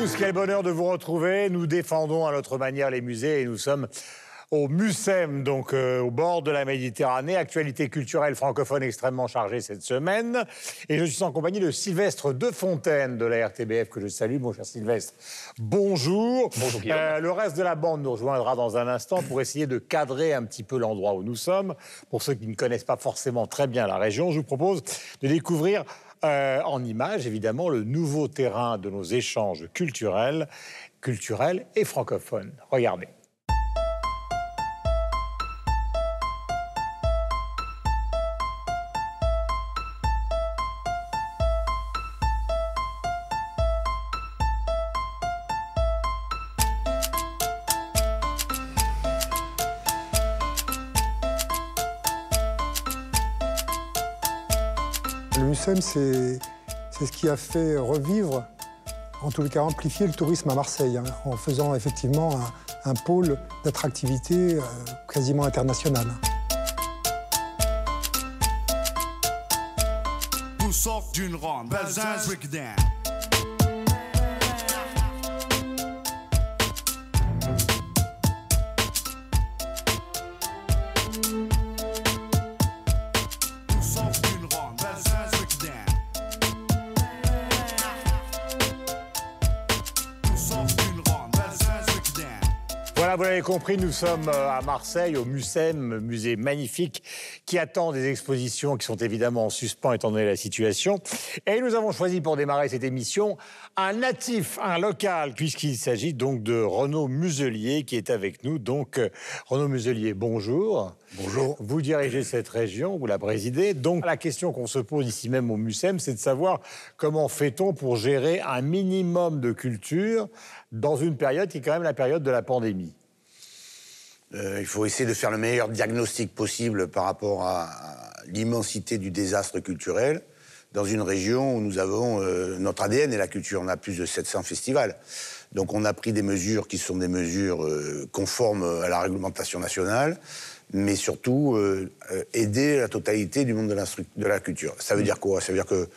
tous, quel bonheur de vous retrouver. Nous défendons à notre manière les musées et nous sommes au MUSEM, donc euh, au bord de la Méditerranée. Actualité culturelle francophone extrêmement chargée cette semaine. Et je suis en compagnie de Sylvestre Defontaine de la RTBF que je salue, mon cher Sylvestre. Bonjour. Bonjour. Euh, le reste de la bande nous rejoindra dans un instant pour essayer de cadrer un petit peu l'endroit où nous sommes. Pour ceux qui ne connaissent pas forcément très bien la région, je vous propose de découvrir euh, en images, évidemment, le nouveau terrain de nos échanges culturels, culturels et francophones. Regardez. C'est c'est ce qui a fait revivre, en tout cas amplifier le tourisme à Marseille, hein, en faisant effectivement un, un pôle d'attractivité euh, quasiment international. Nous sort d'une ronde, l'avez compris, nous sommes euh, à Marseille, au MUSEM, musée magnifique, qui attend des expositions qui sont évidemment en suspens étant donné la situation. Et nous avons choisi pour démarrer cette émission un natif, un local, puisqu'il s'agit donc de Renaud Muselier qui est avec nous. Donc, euh, Renaud Muselier, bonjour. Bonjour. Vous dirigez cette région, vous la présidez. Donc, la question qu'on se pose ici même au MUSEM, c'est de savoir comment fait-on pour gérer un minimum de culture dans une période qui est quand même la période de la pandémie. Euh, il faut essayer de faire le meilleur diagnostic possible par rapport à, l'immensité du désastre culturel dans une région où nous avons euh, notre ADN et la culture. On a plus de 700 festivals. Donc on a pris des mesures qui sont des mesures euh, conformes à la réglementation nationale, mais surtout aider la totalité du monde de la, stru- de la culture. Ça veut dire quoi? Ça veut dire que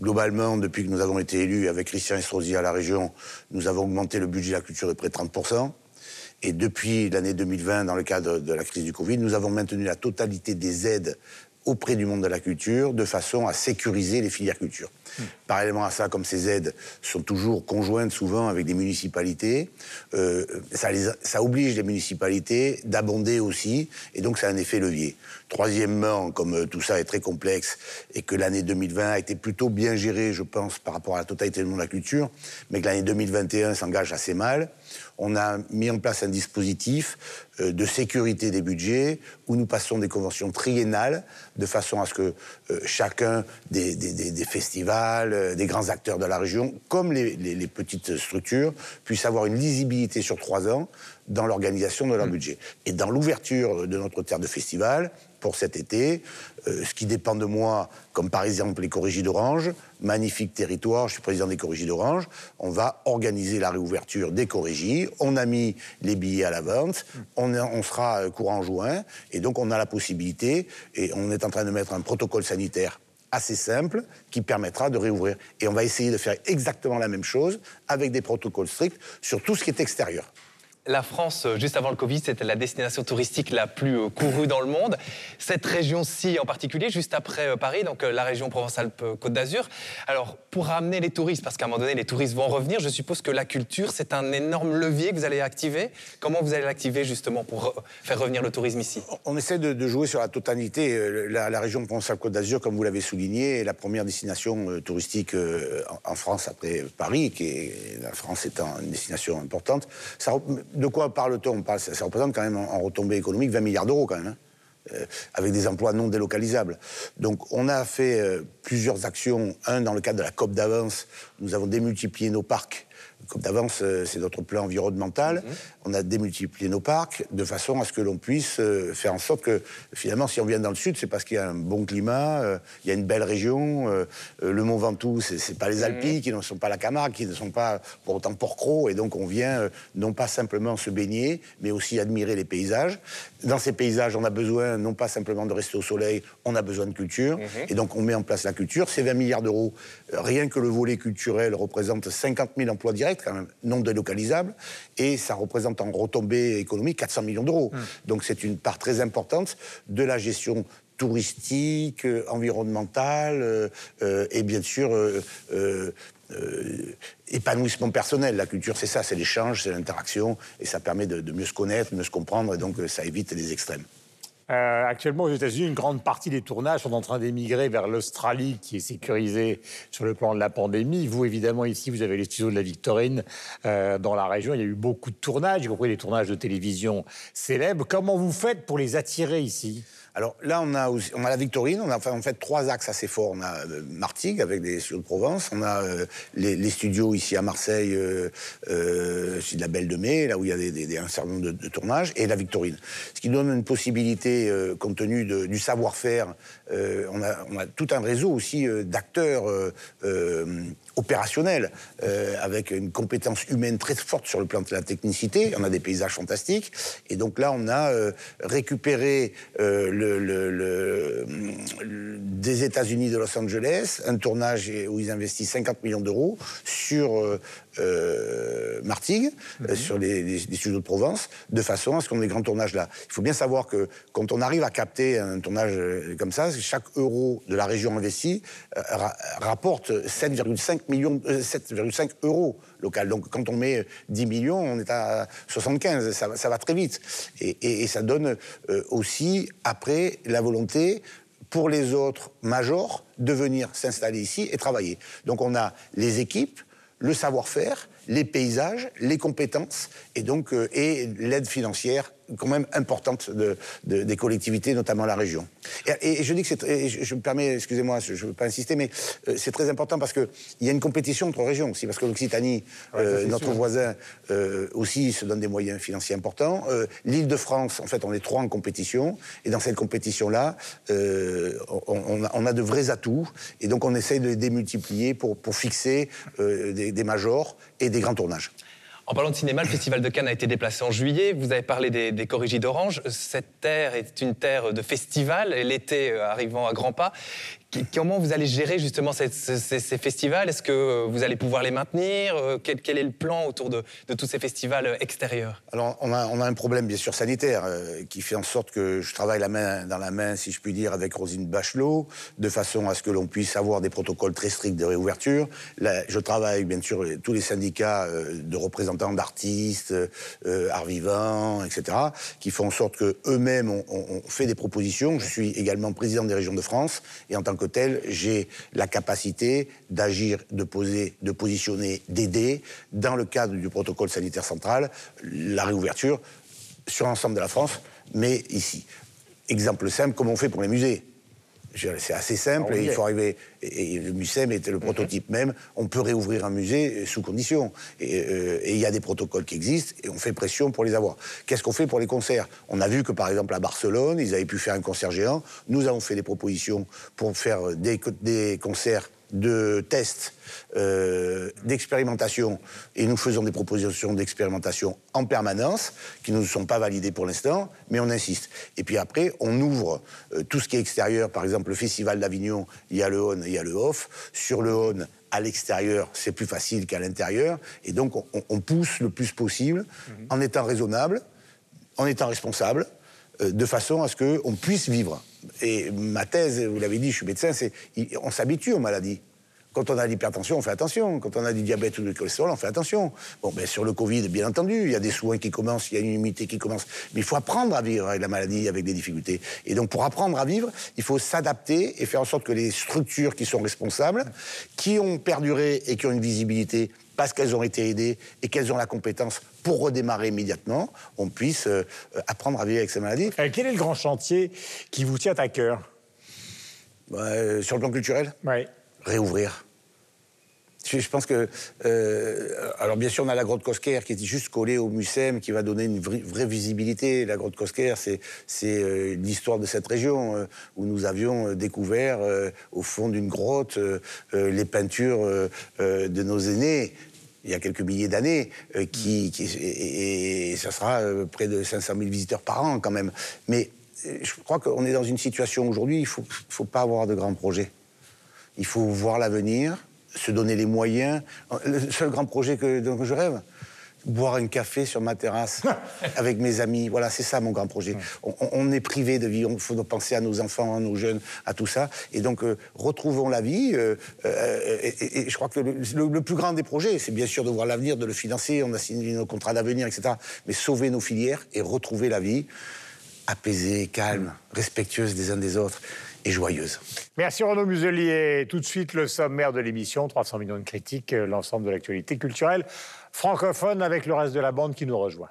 globalement, depuis que nous avons été élus avec Christian Estrosi à la région, nous avons augmenté le budget de la culture de près de 30%. Et depuis l'année 2020, dans le cadre de la crise du Covid, nous avons maintenu la totalité des aides auprès du monde de la culture de façon à sécuriser les filières culture. Parallèlement à ça, comme ces aides sont toujours conjointes souvent avec des municipalités, euh, ça, oblige les municipalités d'abonder aussi, et donc ça a un effet levier. Troisièmement, comme euh, tout ça est très complexe et que l'année 2020 a été plutôt bien gérée, je pense, par rapport à la totalité du monde de la culture, mais que l'année 2021 s'engage assez mal, on a mis en place un dispositif euh, de sécurité des budgets où nous passons des conventions triennales de façon à ce que chacun des festivals, euh, des grands acteurs de la région, comme les, les- les petites structures, puissent avoir une lisibilité sur trois ans dans l'organisation de leur budget. Et dans l'ouverture de notre terre de festival, pour cet été, euh, ce qui dépend de moi, comme par exemple les corrigies d'Orange, magnifique territoire, je suis président des corrigies d'Orange, on va organiser la réouverture des corrigies, on a mis les billets à la vente, on, est- on sera euh, courant juin, et donc on a la possibilité, et on est en train de mettre un protocole sanitaire assez simple qui permettra de réouvrir. Et on va essayer de faire exactement la même chose avec des protocoles stricts sur tout ce qui est extérieur. La France, euh, juste avant le Covid, c'était la destination touristique la plus euh, courue dans le monde. Cette région-ci en particulier, juste après euh, Paris, donc la région Provence-Alpes-Côte d'Azur. Alors, pour ramener les touristes, parce qu'à un moment donné, les touristes vont revenir, je suppose que la culture, c'est un énorme levier que vous allez activer. Comment vous allez l'activer justement pour re- faire revenir le tourisme ici? On essaie de, jouer sur la totalité. La, région Provence-Alpes-Côte d'Azur, comme vous l'avez souligné, est la première destination touristique en, France après Paris, qui est la France étant une destination importante. Ça de quoi parle-t-on On parle- ça, représente quand même en, en retombée économique 20 milliards d'euros quand même. hein. Euh, avec des emplois non délocalisables. Donc on a fait euh, plusieurs actions. Un, dans le cadre de la COP d'avance, nous avons démultiplié nos parcs. COP d'avance, euh, c'est notre plan environnemental. On a démultiplié nos parcs de façon à ce que l'on puisse euh, faire en sorte que, finalement, si on vient dans le sud, c'est parce qu'il y a un bon climat, euh, il y a une belle région. euh, le Mont Ventoux, c'est pas les Alpes, qui ne sont pas la Camargue, qui ne sont pas pour autant Porcro. Et donc on vient euh, non pas simplement se baigner, mais aussi admirer les paysages. Dans ces paysages, on a besoin non pas simplement de rester au soleil, on a besoin de culture. Et donc on met en place la culture. Ces 20 milliards d'euros, euh, rien que le volet culturel représente 50 000 emplois directs quand même, non délocalisables, et ça représente en retombée économique 400 millions d'euros. Donc c'est une part très importante de la gestion touristique, euh, environnementale euh, euh, et bien sûr épanouissement personnel. La culture, c'est ça, c'est l'échange, c'est l'interaction, et ça permet de, de mieux se connaître, de mieux se comprendre, et donc ça évite les extrêmes. Euh, actuellement, aux États-Unis, une grande partie des tournages sont en train d'émigrer vers l'Australie, qui est sécurisée sur le plan de la pandémie. Vous, évidemment, ici, vous avez les studios de la Victorine euh, dans la région. Il y a eu beaucoup de tournages, y compris des tournages de télévision célèbres. Comment vous faites pour les attirer ici? Alors là, on a, la Victorine, on a en fait trois axes assez forts. On a euh, Martigues avec des studios de Provence, on a euh, les, studios ici à Marseille, euh, c'est de la Belle de Mai, là où il y a des, des- un certain nombre de, de tournages, et la Victorine. Ce qui donne une possibilité, compte tenu du savoir-faire, on, a, tout un réseau aussi d'acteurs euh, euh, euh, avec une compétence humaine très forte sur le plan de la technicité. On a des paysages fantastiques. Et donc là, on a euh, récupéré euh, le, le- le- des États-Unis de Los Angeles, un tournage où ils investissent 50 millions d'euros sur euh, Martigues, euh, sur les, les- les studios de Provence, de façon à ce qu'on ait des grands tournages là. Il faut bien savoir que quand on arrive à capter un tournage euh, comme ça, chaque euro de la région investie euh, ra- rapporte 7,5 millions, euh, 7,5 euros local. Donc quand on met 10 millions, on est à 75. Ça, va- ça va très vite. Et, et- et ça donne aussi après la volonté pour les autres majors de venir s'installer ici et travailler. Donc on a les équipes, le savoir-faire, les paysages, les compétences et donc euh, et l'aide financière quand même importante de- de- des collectivités, notamment la région. Et, et je dis que c'est, je, je me permets, excusez-moi, je ne veux pas insister, mais euh, c'est très important parce qu'il y a une compétition entre régions aussi, parce que l'Occitanie, euh, notre voisin, euh, aussi se donne des moyens financiers importants. L'Île-de-France, en fait, on est trois en compétition, et dans cette compétition-là, on, on a, on a de vrais atouts, et donc on essaye de les démultiplier pour, pour fixer des, des majors et des grands tournages. En parlant de cinéma, le Festival de Cannes a été déplacé en juillet. Vous avez parlé des, des d'Orange. Cette terre est une terre de festival, l'été euh, arrivant à grands pas. Comment vous allez gérer justement ces, ces- ces festivals? Est-ce que euh, vous allez pouvoir les maintenir? Euh, quel, quel est le plan autour de, de tous ces festivals euh, extérieurs? Alors, on a, on a un problème, bien sûr, sanitaire, euh, qui fait en sorte que je travaille la main dans la main, si je puis dire, avec Rosine Bachelot, de façon à ce que l'on puisse avoir des protocoles très stricts de réouverture. Là, je travaille, bien sûr, tous les syndicats euh, de représentants d'artistes, euh, arts vivants, etc., qui font en sorte qu'eux-mêmes ont, ont- ont fait des propositions. Je suis également président des régions de France, et en tant que j'ai la capacité d'agir, de poser, de positionner, d'aider, dans le cadre du protocole sanitaire central, la réouverture sur l'ensemble de la France, mais ici. Exemple simple, comme on fait pour les musées? C'est assez simple, et il faut arriver. Et, et le MUSEM était le prototype même. On peut réouvrir un musée euh, sous condition. Et euh, et il y a des protocoles qui existent, et on fait pression pour les avoir. Qu'est-ce qu'on fait pour les concerts? On a vu que par exemple à Barcelone, ils avaient pu faire un concert géant. Nous avons fait des propositions pour faire des, co- des concerts de tests, euh, d'expérimentation, et nous faisons des propositions d'expérimentation en permanence, qui ne nous sont pas validées pour l'instant, mais on insiste. Et puis après, on ouvre euh, tout ce qui est extérieur, par exemple le Festival d'Avignon, il y a le On et il y a le Off. Sur le On, à l'extérieur, c'est plus facile qu'à l'intérieur, et donc on, on pousse le plus possible, en étant raisonnable, en étant responsable, euh, de façon à ce qu'on puisse vivre. Et ma thèse, vous l'avez dit, je suis médecin, c'est on s'habitue aux maladies. Quand on a l'hypertension, on fait attention. Quand on a du diabète ou du cholestérol, on fait attention. Bon, ben, sur le Covid, bien entendu, il y a des soins qui commencent, il y a une immunité qui commence. Mais il faut apprendre à vivre avec la maladie, avec des difficultés. Et donc, pour apprendre à vivre, il faut s'adapter et faire en sorte que les structures qui sont responsables, qui ont perduré et qui ont une visibilité parce qu'elles ont été aidées et qu'elles ont la compétence pour redémarrer immédiatement, on puisse euh, apprendre à vivre avec ces maladies. Euh, Quel est le grand chantier qui vous tient à cœur? Bah, euh, sur le plan culturel, réouvrir. Je, je pense que. euh, alors, bien sûr, on a la grotte Cosquer qui est juste collée au Mucem, qui va donner une vraie, vraie visibilité. La grotte Cosquer, c'est euh, l'histoire de cette région euh, où nous avions découvert, au fond d'une grotte, les peintures de nos aînés. Il y a quelques milliers d'années, qui, qui- et, et ça sera près de 500 000 visiteurs par an quand même. Mais je crois qu'on est dans une situation aujourd'hui, il ne faut, faut pas avoir de grands projets. Il faut voir l'avenir, se donner les moyens. Le seul grand projet que, dont je rêve, boire un café sur ma terrasse avec mes amis. Voilà, c'est ça mon grand projet. On, on est privé de vie, il faut penser à nos enfants, à nos jeunes, à tout ça. Et donc, euh, retrouvons la vie. euh, euh, et, et- et je crois que le, le- le plus grand des projets, c'est bien sûr de voir l'avenir, de le financer. On a signé nos contrats d'avenir, etc. Mais sauver nos filières et retrouver la vie apaisée, calme, respectueuse des uns des autres et joyeuse. Merci Renaud Muselier. Tout de suite, le sommaire de l'émission, 300 millions de critiques, euh, l'ensemble de l'actualité culturelle francophone avec le reste de la bande qui nous rejoint.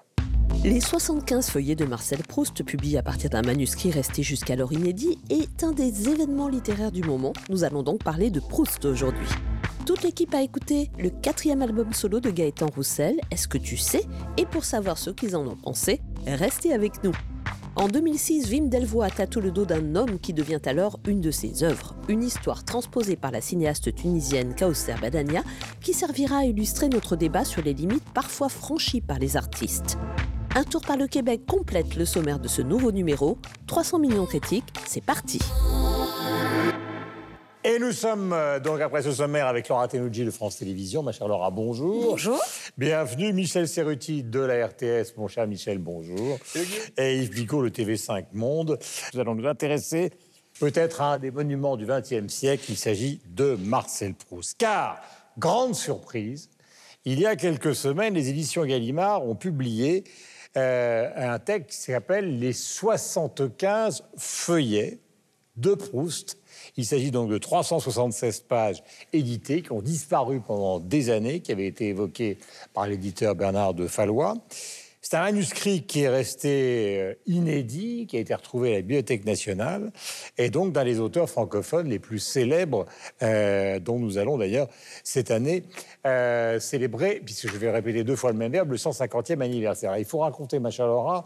Les 75 feuillets de Marcel Proust, publiés à partir d'un manuscrit resté jusqu'alors inédit, est un des événements littéraires du moment. Nous allons donc parler de Proust aujourd'hui. Toute l'équipe a écouté le quatrième album solo de Gaëtan Roussel, Est-ce que tu sais? Et pour savoir ce qu'ils en ont pensé, restez avec nous. En 2006, Wim Delvoye tatoue le dos d'un homme qui devient alors une de ses œuvres, une histoire transposée par la cinéaste tunisienne Kausser Badania qui servira à illustrer notre débat sur les limites parfois franchies par les artistes. Un tour par le Québec complète le sommaire de ce nouveau numéro. 300 millions critiques, c'est parti. Et nous sommes euh, donc après ce sommaire avec Laura Tenucci de France Télévisions. Ma chère Laura, bonjour. Bonjour. Bienvenue, Michel Serruti de la RTS. Mon cher Michel, bonjour. Et Yves Bigot, le TV5 Monde. Nous allons nous intéresser peut-être à un des monuments du XXe siècle. Il s'agit de Marcel Proust. Car, grande surprise, il y a quelques semaines, les éditions Gallimard ont publié euh, un texte qui s'appelle Les 75 feuillets de Proust. Il s'agit donc de 376 pages éditées qui ont disparu pendant des années, qui avaient été évoquées par l'éditeur Bernard de Fallois. C'est un manuscrit qui est resté euh, inédit, qui a été retrouvé à la Bibliothèque nationale, et donc d'un des auteurs francophones les plus célèbres, euh, dont nous allons d'ailleurs cette année euh, célébrer, puisque je vais répéter deux fois le même verbe, le 150e anniversaire. Il faut raconter, ma chère Laura,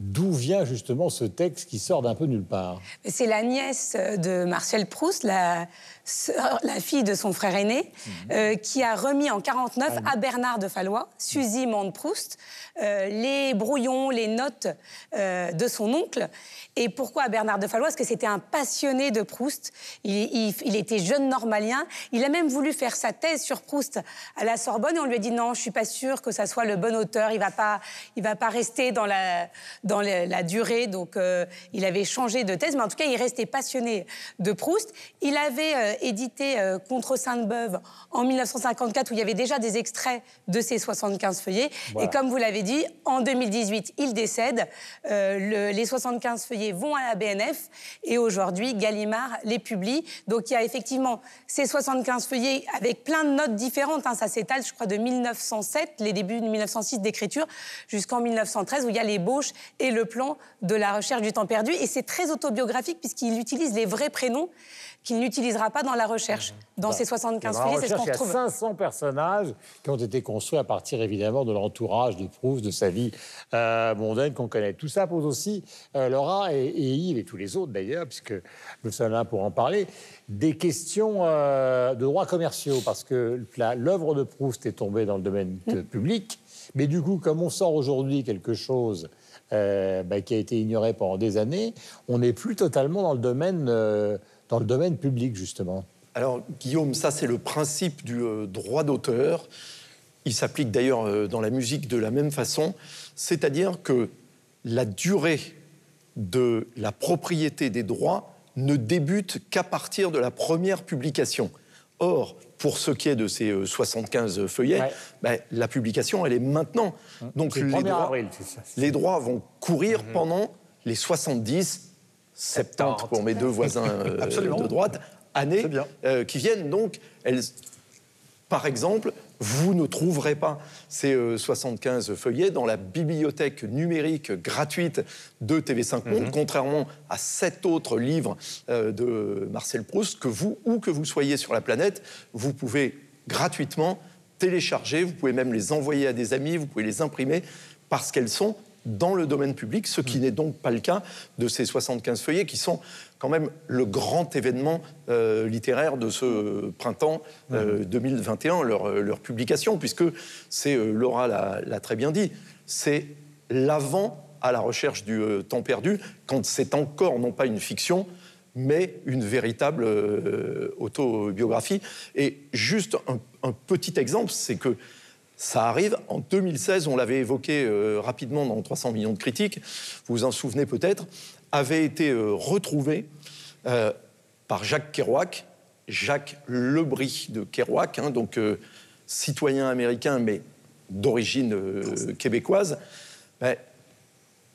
d'où vient justement ce texte qui sort d'un peu nulle part? C'est la nièce de Marcel Proust, la, la fille de son frère aîné, euh, qui a remis en 49 à Bernard de Fallois, Suzy Mande Proust, euh, les brouillons, les notes euh, de son oncle. Et pourquoi à Bernard de Fallois? Parce que c'était un passionné de Proust. Il, il- il était jeune normalien. Il a même voulu faire sa thèse sur Proust à la Sorbonne et on lui a dit non, je suis pas sûre que ça soit le bon auteur. Il va pas, il va pas rester dans la dans la, la durée. Donc il avait changé de thèse, mais en tout cas il restait passionné de Proust. Il avait édité euh, Contre Sainte-Beuve en 1954 où il y avait déjà des extraits de ses 75 feuillets. Voilà. Et comme vous l'avez dit, en 2018 il décède. Euh, le- les 75 feuillets vont à la BNF et aujourd'hui Gallimard les publie. Donc il y a effectivement ces 75 feuillets avec plein de notes différentes. hein. Ça s'étale, je crois, de 1907, les débuts de 1906 d'écriture, jusqu'en 1913 où il y a l'ébauche et le plan de la recherche du temps perdu. Et c'est très autobiographique puisqu'il utilise les vrais prénoms qu'il n'utilisera pas dans la recherche. Dans ces 75 Dans la feuillets, c'est ce qu'on recherche, il y a retrouve. 500 personnages qui ont été construits à partir évidemment de l'entourage de Proust, de sa vie euh, mondaine qu'on connaît. Tout ça pose aussi, euh, Laura et, et Yves et tous les autres d'ailleurs, puisque nous sommes là pour en parler, des questions euh, de droits commerciaux, parce que l'œuvre de Proust est tombée dans le domaine euh, public, mais du coup, comme on sort aujourd'hui quelque chose bah, qui a été ignoré pendant des années, on n'est plus totalement dans le domaine, dans le domaine public justement. Alors, Guillaume, ça, c'est le principe du euh, droit d'auteur. Il s'applique d'ailleurs euh, dans la musique de la même façon. C'est-à-dire que la durée de la propriété des droits ne débute qu'à partir de la première publication. Or, pour ce qui est de ces euh, 75 feuillets, Ouais. ben, la publication, elle est maintenant. Donc, C'est le les 1er droits, avril, ça. les droits vont courir pendant les 70, 70 pour mes deux voisins euh, de droite, années euh, qui viennent. Donc, elles, par exemple, vous ne trouverez pas ces euh, 75 feuillets dans la bibliothèque numérique gratuite de TV5 Monde, contrairement à sept autres livres euh, de Marcel Proust que vous, où que vous soyez sur la planète, vous pouvez gratuitement télécharger, vous pouvez même les envoyer à des amis, vous pouvez les imprimer parce qu'elles sont dans le domaine public, ce qui n'est donc pas le cas de ces 75 feuillets qui sont quand même le grand événement euh, littéraire de ce printemps euh, 2021, leur, euh, leur publication, puisque c'est, euh, Laura l'a très bien dit, c'est l'avant à la recherche du temps perdu, quand c'est encore non pas une fiction, mais une véritable autobiographie. Et juste un, un petit exemple, c'est que ça arrive. En 2016, on l'avait évoqué euh, rapidement dans 300 millions de critiques, vous vous en souvenez peut-être, avait été euh, retrouvé euh, par Jacques Kerouac, Jacques Lebris de Kerouac, hein, donc citoyen américain mais d'origine québécoise, ben,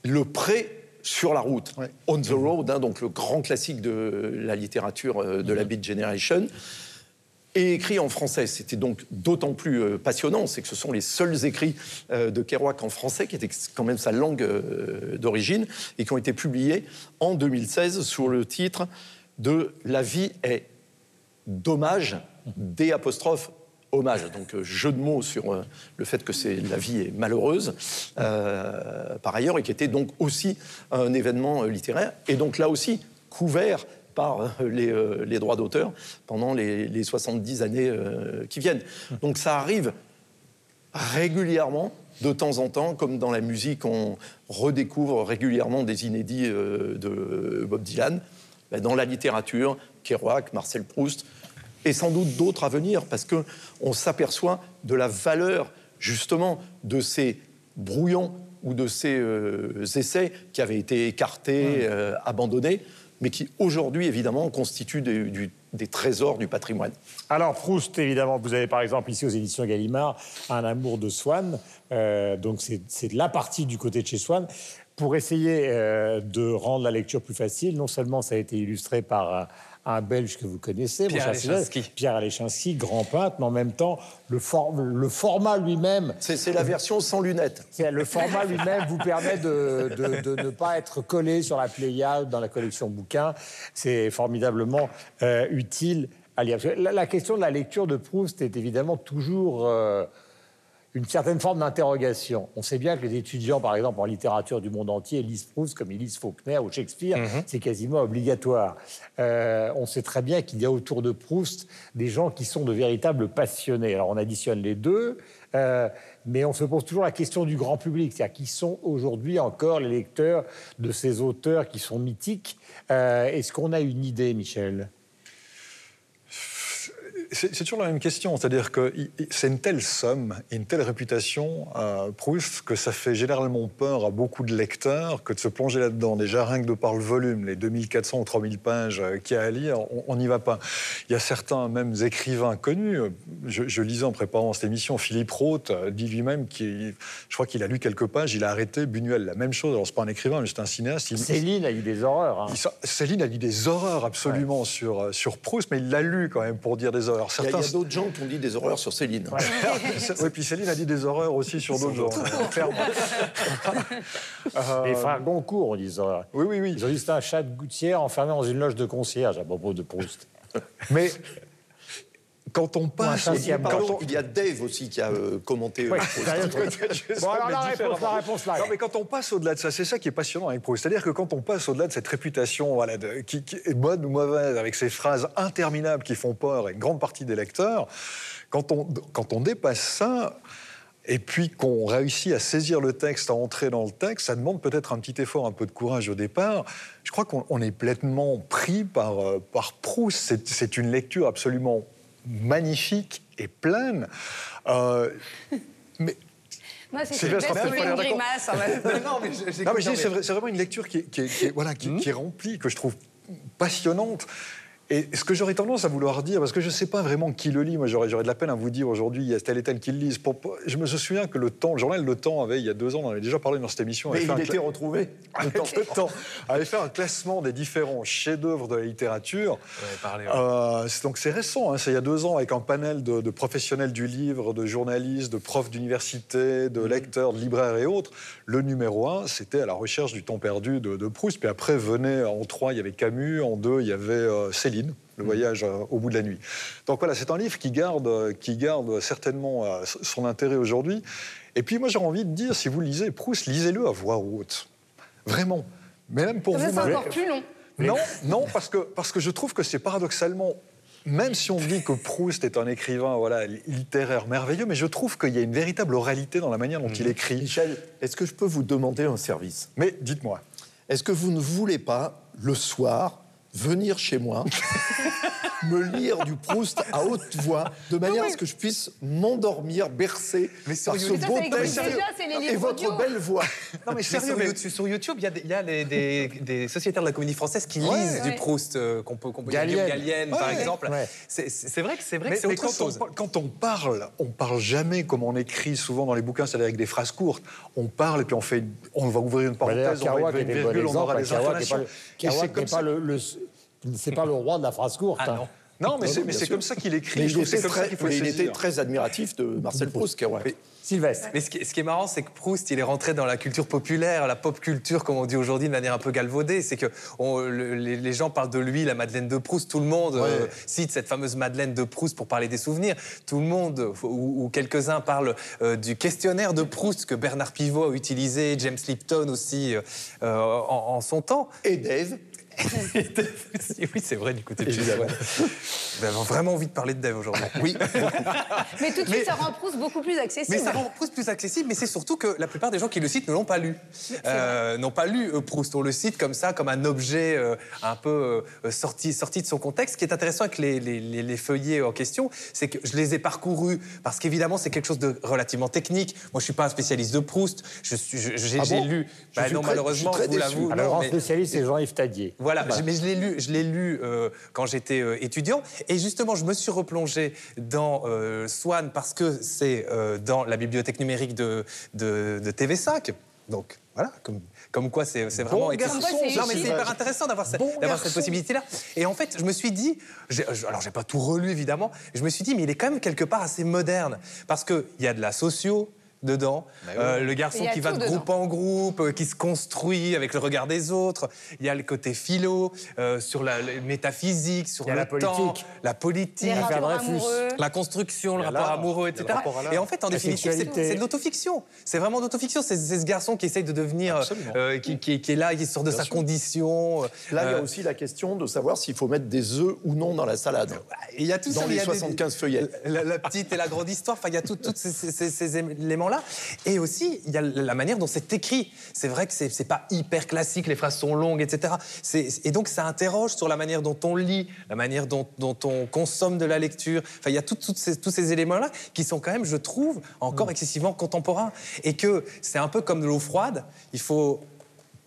le prêt sur la route, On the Road, hein, donc le grand classique de la littérature de la Beat Generation, et écrit en français. C'était donc d'autant plus euh, passionnant, c'est que ce sont les seuls écrits euh, de Kerouac en français, qui était quand même sa langue euh, d'origine, et qui ont été publiés en 2016 sous le titre de La vie est dommage, D apostrophe hommage. Donc jeu de mots sur le fait que c'est la vie est malheureuse, par ailleurs, et qui était donc aussi un événement littéraire, et donc là aussi couvert par euh, les, euh, les droits d'auteur pendant les, les 70 années euh, qui viennent. Donc ça arrive régulièrement, de temps en temps, comme dans la musique, on redécouvre régulièrement des inédits de Bob Dylan. Ben, dans la littérature, Kerouac, Marcel Proust, et sans doute d'autres à venir, parce qu'on s'aperçoit de la valeur, justement, de ces brouillons ou de ces euh, essais qui avaient été écartés, euh, abandonnés, mais qui aujourd'hui, évidemment, constituent des, trésors du patrimoine. Alors, Proust, évidemment, vous avez par exemple ici aux éditions Gallimard Un amour de Swann. Euh, donc, c'est la partie du côté de chez Swann. Pour essayer euh, de rendre la lecture plus facile, non seulement ça a été illustré par un, Belge que vous connaissez, Pierre Alechinsky. Pierre Alechinsky, grand peintre, mais en même temps, le, for- le format lui-même C'est c'est la version sans lunettes. Le format lui-même vous permet de, de- de ne pas être collé sur la Pléiade dans la collection bouquins. C'est formidablement euh, utile à lire. La question de la lecture de Proust est évidemment toujours euh, une certaine forme d'interrogation. On sait bien que les étudiants, par exemple, en littérature du monde entier, lisent Proust comme ils lisent Faulkner ou Shakespeare. C'est quasiment obligatoire. Euh, on sait très bien qu'il y a autour de Proust des gens qui sont de véritables passionnés. Alors on additionne les deux, euh, mais on se pose toujours la question du grand public, c'est-à-dire qui sont aujourd'hui encore les lecteurs de ces auteurs qui sont mythiques. Euh, Est-ce qu'on a une idée, Michel? C'est toujours la même question, c'est-à-dire que c'est une telle somme et une telle réputation à Proust que ça fait généralement peur à beaucoup de lecteurs que de se plonger là-dedans. Déjà, rien que de par le volume, les 2400 ou 3000 pages euh, qu'il y a à lire, on- n'y va pas. Il y a certains même écrivains connus, euh, je, je lisais en préparant cette émission, Philippe Roth euh, dit lui-même, qu'il- je crois qu'il a lu quelques pages, il a arrêté Buñuel, la même chose, alors c'est pas un écrivain, mais c'est un cinéaste. Il- Céline a eu des horreurs. hein. il Céline a dit des horreurs absolument sur, euh, sur Proust, mais il l'a lu quand même pour dire des horreurs. Il y a, il y a Certains, d'autres gens qui ont dit des horreurs sur Céline. oui, puis Céline a dit des horreurs aussi sur d'autres gens. clairement. Euh, Les frères Goncourt ont dit des horreurs. oui, oui, oui. Ils ont dit que c'était un chat de gouttière enfermé dans une loge de concierge à propos de Proust. Mais quand on passe. a pardon, on- il y a Dave aussi qui a euh, commenté. euh, Ouais, Bon, alors la réponse, la réponse là. Non, mais quand on passe au-delà de ça, c'est ça qui est passionnant avec Proust. C'est-à-dire que quand on passe au-delà de cette réputation voilà, de- qui, qui est bonne ou mauvaise, avec ces phrases interminables qui font peur à une grande partie des lecteurs, quand on, quand on dépasse ça, et puis qu'on réussit à saisir le texte, à entrer dans le texte, ça demande peut-être un petit effort, un peu de courage au départ. Je crois qu'on on est pleinement pris par, euh, par Proust. C'est une lecture absolument magnifique et pleine. Euh, mais Moi, c'est une grimace. en même temps. non, mais c'est vrai- c'est vraiment une lecture qui est, qui est- qui est- voilà, qui, qui est remplie, que je trouve passionnante. Et ce que j'aurais tendance à vouloir dire, parce que je ne sais pas vraiment qui le lit, moi j'aurais de la peine à vous dire aujourd'hui, il y a tel et tel qui le lisent. Pour- je me souviens que le temps, le journal Le Temps avait, il y a deux ans, on en avait déjà parlé dans cette émission, Mais il était cla- retrouvé. le temps, le temps, avait fait un classement des différents chefs-d'œuvre de la littérature. Ouais. Euh, donc c'est récent, hein, c'est il y a deux ans, avec un panel de, de professionnels du livre, de journalistes, de profs d'université, de lecteurs, de libraires et autres. Le numéro un, c'était à la recherche du temps perdu de, de Proust. Puis après venait en trois, il y avait Camus, en deux, il y avait euh, Céline. Le voyage euh, au bout de la nuit. Donc voilà, c'est un livre qui garde, qui garde certainement euh, son intérêt aujourd'hui. Et puis moi, j'ai envie de dire, si vous lisez Proust, lisez-le à voix haute. Vraiment. Mais même pour ça, vous. c'est encore plus long. non, non, parce que, parce que je trouve que c'est paradoxalement, même si on dit que Proust est un écrivain voilà, littéraire merveilleux, mais je trouve qu'il y a une véritable oralité dans la manière dont il écrit. Michel, est-ce que je peux vous demander un service? Mais dites-moi. Est-ce que vous ne voulez pas, le soir, venir chez moi, me lire du Proust à haute voix, de manière à ce que je puisse m'endormir, bercé Mais sur par ce beau texte et votre belle voix. Non, mais sérieux, sur, mais- YouTube, sur YouTube, il y a, des, il y a les- des, des sociétaires de la comédie française qui Ouais. lisent du Ouais. Proust, euh, qu'on peut, qu'on peut Gallienne. Gallienne, par Ouais. exemple. Ouais. C'est- vrai que c'est vrai Mais, que c'est autre quand, on, chose. par- quand on parle, on parle jamais comme on écrit souvent dans les bouquins, c'est-à-dire avec des phrases courtes. On parle et puis on fait, on va ouvrir une parenthèse, on va une virgule, on aura intonations. pas le- Et c'est comme pas ça. le, le- c'est pas le roi de la phrase courte. Ah hein. non. Non, mais Non, mais c'est comme ça qu'il écrit. Mais Je il était, comme ça très, qu'il faut mais il le était saisir. très admiratif de Marcel Proust, Kerouac. Sylvestre. Mais ce qui, ce qui est marrant, c'est que Proust, il est rentré dans la culture populaire, la pop culture, comme on dit aujourd'hui, de manière un peu galvaudée. C'est que on- le- les, les gens parlent de lui, la Madeleine de Proust. Tout le monde euh, cite cette fameuse Madeleine de Proust pour parler des souvenirs. Tout le monde, ou, ou quelques-uns, parlent euh, du questionnaire de Proust que Bernard Pivot a utilisé, James Lipton aussi, euh, euh, en, en son temps. Et Dave, oui, c'est vrai, du côté Évidemment. Vous avez vraiment envie de parler de Dave aujourd'hui. oui, Mais tout de Mais- suite, ça rend Proust beaucoup plus accessible. Mais ça rend Proust plus accessible, mais c'est surtout que la plupart des gens qui le citent ne l'ont pas lu. Euh, n'ont pas lu euh, Proust. On le cite comme ça, comme un objet euh, un peu euh, sorti, sorti de son contexte. Ce qui est intéressant avec les, les- les- les feuillets en question, c'est que je les ai parcourus parce qu'évidemment, c'est quelque chose de relativement technique. Moi, je ne suis pas un spécialiste de Proust. Je J'ai Ah bon? lu. Je Bah suis non, très- malheureusement, je suis vous l'avoue. Ah, grand mais- spécialiste, c'est Jean-Yves Tadier. Voilà, mais je l'ai lu, je l'ai lu euh, quand j'étais euh, étudiant. Et justement, je me suis replongé dans euh, Swann parce que c'est dans la bibliothèque numérique de, de, de TV5. Donc voilà, comme, comme quoi c'est vraiment. Bon garçon, non, mais c'est hyper intéressant d'avoir cette, Bon possibilité-là. Et en fait, je me suis dit, alors j'ai pas tout relu évidemment, je me suis dit, mais il est quand même quelque part assez moderne parce qu'il y a de la socio dedans, Euh, le garçon qui va de dedans. groupe en groupe, euh, qui se construit avec le regard des autres. Il y a le côté philo, euh, sur la, la métaphysique, sur le la temps, politique. la politique, la construction, le rapport amoureux, etc. rapport. Et en fait, en La définitive, c'est de l'autofiction. C'est vraiment de l'autofiction. C'est ce garçon qui essaye de devenir, euh, qui, qui- qui est là, qui sort de Bien sa sûr. condition. là, il y a aussi la question de savoir s'il faut mettre des œufs ou non dans la salade. Il y a tout Dans ça, les il y a des- 75 feuillets. La, la petite et la grande histoire, enfin, il y a tous ces, ces- Et aussi, il y a la manière dont c'est écrit. C'est vrai que c'est pas hyper classique, les phrases sont longues, etc. Et donc, ça interroge sur la manière dont on lit, la manière dont, dont on consomme de la lecture. Enfin, il y a tout- toutes ces- tous ces éléments-là qui sont quand même, je trouve, encore Mm. excessivement contemporains. Et que c'est un peu comme de l'eau froide. Il faut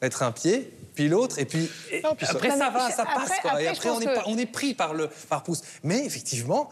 mettre un pied, puis l'autre, et puis, et Non, puis ça- après Non, ça mais va, ça après- passe. quoi. après, et après, on est, que- pas- on est pris par, le, par Proust. Mais effectivement,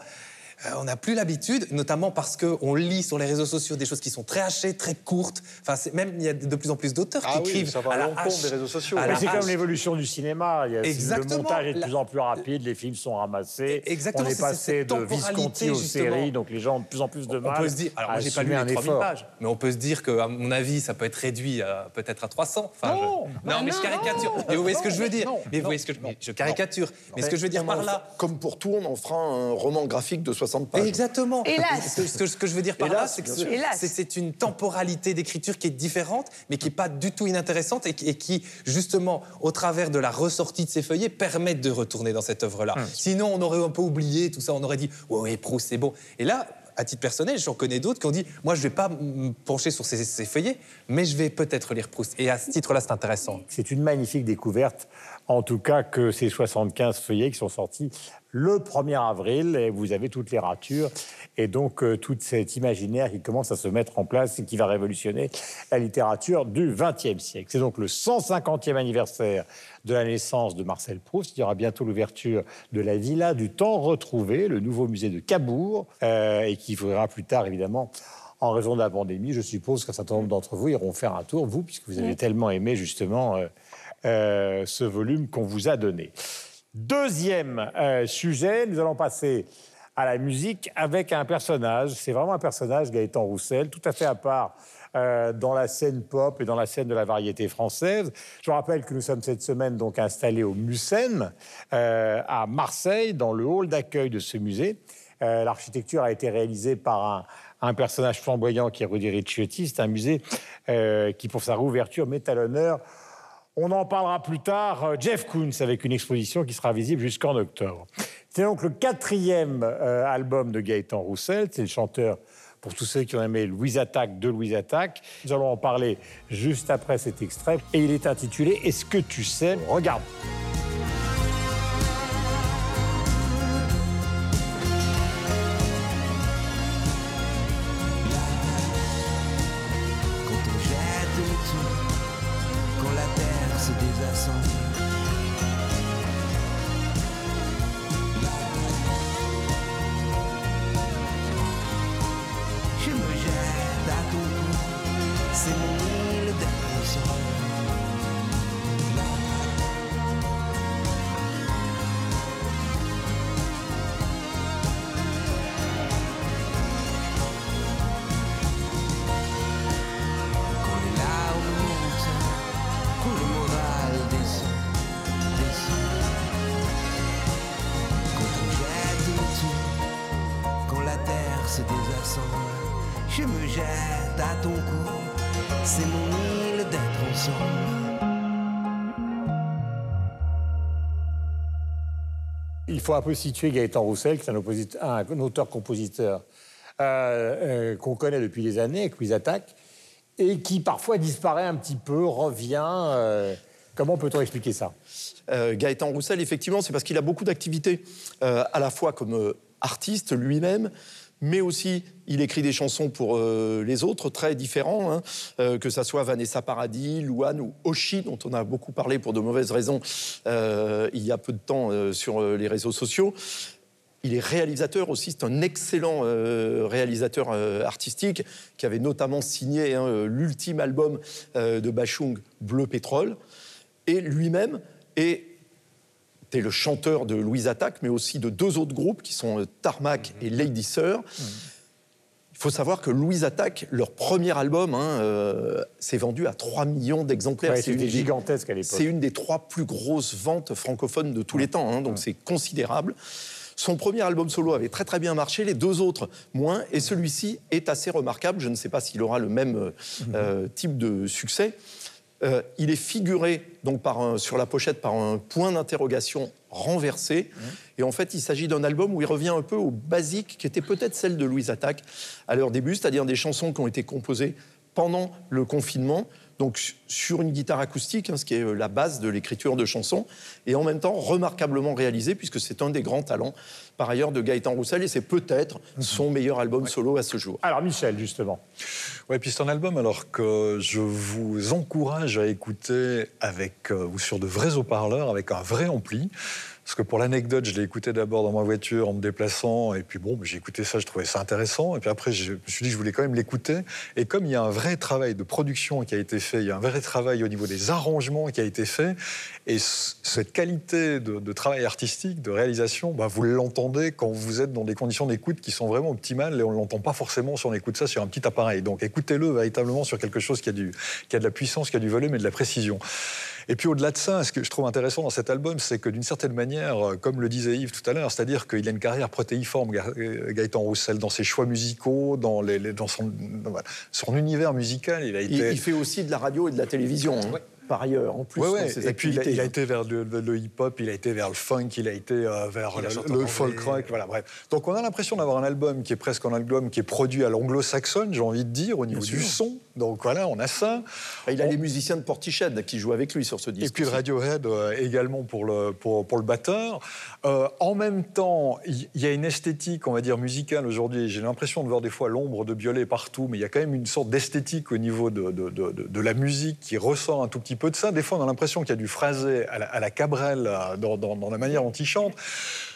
on n'a plus l'habitude, notamment parce qu'on lit sur les réseaux sociaux des choses qui sont très hachées, très courtes. Enfin, c'est- même il y a de plus en plus d'auteurs Ah qui oui, écrivent ça va à la l'encontre hache. des réseaux sociaux. c'est comme l'évolution du cinéma. Il y a- Exactement. Le montage est de La- plus en plus rapide, les films sont ramassés. Exactement, On est passé de Visconti aux justement. séries, donc les gens ont de plus en plus de mal. On peut se dire, alors j'ai pas lu les un 3000 effort. pages, mais on peut se dire qu'à mon avis, ça peut être réduit à peut-être à 300. Enfin, je- Non. non, mais je caricature. Mais vous voyez ce que je veux dire? non, Mais vous voyez ce que je, je caricature. Mais ce que je veux dire par là, Comme pour tout, on en fera un roman graphique de 60 pages. Exactement. Hélas. Ce que, ce que- ce que je veux dire par là, c'est que c'est c'est une temporalité d'écriture qui est différente, mais qui n'est pas du tout inintéressante et qui, et qui, justement, au travers de la ressortie de ces feuillets, permettent de retourner dans cette œuvre-là. Sinon, on aurait un peu oublié tout ça, on aurait dit ouais, ouais, Proust, c'est bon. Et là, à titre personnel, j'en connais d'autres qui ont dit moi, je ne vais pas me pencher sur ces, ces feuillets, mais je vais peut-être lire Proust. Et à ce titre-là, c'est intéressant. C'est une magnifique découverte, en tout cas que ces 75 feuillets qui sont sortis le 1er avril, et vous avez toutes les ratures, et donc euh, tout cet imaginaire qui commence à se mettre en place et qui va révolutionner la littérature du XXe siècle. C'est donc le 150e anniversaire de la naissance de Marcel Proust. Il y aura bientôt l'ouverture de la Villa du Temps Retrouvé, le nouveau musée de Cabourg, euh, et qui ouvrira plus tard, évidemment, en raison de la pandémie. Je suppose qu'un certain nombre d'entre vous iront faire un tour, vous, puisque vous avez tellement aimé justement euh, euh, ce volume qu'on vous a donné. Deuxième euh, sujet, nous allons passer à la musique avec un personnage. C'est vraiment un personnage, Gaëtan Roussel, tout à fait à part euh, dans la scène pop et dans la scène de la variété française. Je vous rappelle que nous sommes cette semaine donc installés au Mucem, à Marseille, dans le hall d'accueil de ce musée. L'architecture a été réalisée par un, un personnage flamboyant qui est Rudy Ricciotti. C'est un musée qui, pour sa réouverture, met à l'honneur on en parlera plus tard. euh, Jeff Koons avec une exposition qui sera visible jusqu'en octobre. C'est donc le quatrième euh, album de Gaëtan Roussel. C'est le chanteur, pour tous ceux qui ont aimé Louise Attaque, de Louise Attaque. Nous allons en parler juste après cet extrait. Et il est intitulé Est-ce que tu sais? Regarde. Il faut un peu situer Gaëtan Roussel, qui est un, auteur-compositeur euh, euh, qu'on connaît depuis des années, avec Louise Attaque, et qui parfois disparaît un petit peu, revient. euh, comment peut-on expliquer ça? Gaëtan Roussel, effectivement, c'est parce qu'il a beaucoup d'activités, à la fois comme artiste lui-même, mais aussi il écrit des chansons pour euh, les autres, très différents, hein, euh, que ça soit Vanessa Paradis, Louane ou Oshi, dont on a beaucoup parlé pour de mauvaises raisons euh, il y a peu de temps sur les réseaux sociaux. Il est réalisateur aussi, c'est un excellent réalisateur artistique qui avait notamment signé hein, l'ultime album de Bachung, Bleu Pétrole. Et lui-même est était le chanteur de Louise Attaque, mais aussi de deux autres groupes qui sont euh, Tarmac et Lady Sir. Il faut savoir que Louise Attaque, leur premier album, hein, euh, s'est vendu à 3 millions d'exemplaires. Ouais, C'est une C'était des- gigantesque à l'époque. c'est une des trois plus grosses ventes francophones de tous les temps, hein, donc c'est considérable. Son premier album solo avait très très bien marché, les deux autres moins, et celui-ci est assez remarquable. Je ne sais pas s'il aura le même euh, euh, type de succès. Euh, il est figuré donc par un- sur la pochette par un point d'interrogation renversé. Et en fait, il s'agit d'un album où il revient un peu aux basiques qui étaient peut-être celles de Louise Attaque à leur début, c'est-à-dire des chansons qui ont été composées pendant le confinement, donc su- sur une guitare acoustique, hein, ce qui est euh, la base de l'écriture de chansons, et en même temps remarquablement réalisé, puisque c'est un des grands talents, par ailleurs, de Gaëtan Roussel, et c'est peut-être son meilleur album solo à ce jour. Alors Michel, justement. Ouais, puis c'est un album alors que je vous encourage à écouter avec euh, ou sur de vrais haut-parleurs, avec un vrai ampli. Parce que pour l'anecdote, je l'ai écouté d'abord dans ma voiture en me déplaçant, et puis bon, j'ai écouté ça, je trouvais ça intéressant. Et puis après, je me suis dit que je voulais quand même l'écouter. Et comme il y a un vrai travail de production qui a été fait, il y a un vrai travail au niveau des arrangements qui a été fait, et cette qualité de, de travail artistique, de réalisation, bah, vous l'entendez quand vous êtes dans des conditions d'écoute qui sont vraiment optimales, et on ne l'entend pas forcément si on écoute ça sur un petit appareil. Donc écoutez-le véritablement sur quelque chose qui a, du, qui a de la puissance, qui a du volume et de la précision. Et puis au-delà de ça, ce que je trouve intéressant dans cet album, c'est que d'une certaine manière, euh, comme le disait Yves tout à l'heure, c'est-à-dire qu'il a une carrière protéiforme, euh, Gaëtan Roussel, dans ses choix musicaux, dans, les, dans son, dans, voilà, son univers musical. Il a été. Il, il fait aussi de la radio et de la télévision, hein, par ailleurs, en plus Ouais, dans ouais. ses Et puis il a, activités. il a été vers le, le- le hip-hop, il a été vers le funk, il a été euh, vers Il le, folk rock, voilà, bref. Donc on a l'impression d'avoir un album qui est presque un album qui est produit à l'anglo-saxonne, j'ai envie de dire, au niveau Bien du sûr. son. Donc voilà, on a ça. Il a les musiciens de Portiched qui jouent avec lui sur ce disque. et puis aussi. Radiohead euh, également pour le, pour, pour le batteur. Euh, en même temps, il y, a une esthétique, on va dire, musicale aujourd'hui. J'ai l'impression de voir des fois l'ombre de Biolay partout, mais il y a quand même une sorte d'esthétique au niveau de, de, de- de- de la musique qui ressort un tout petit peu de ça. Des fois, on a l'impression qu'il y a du phrasé à la, à la Cabrel euh, dans, dans- dans la manière dont il chante.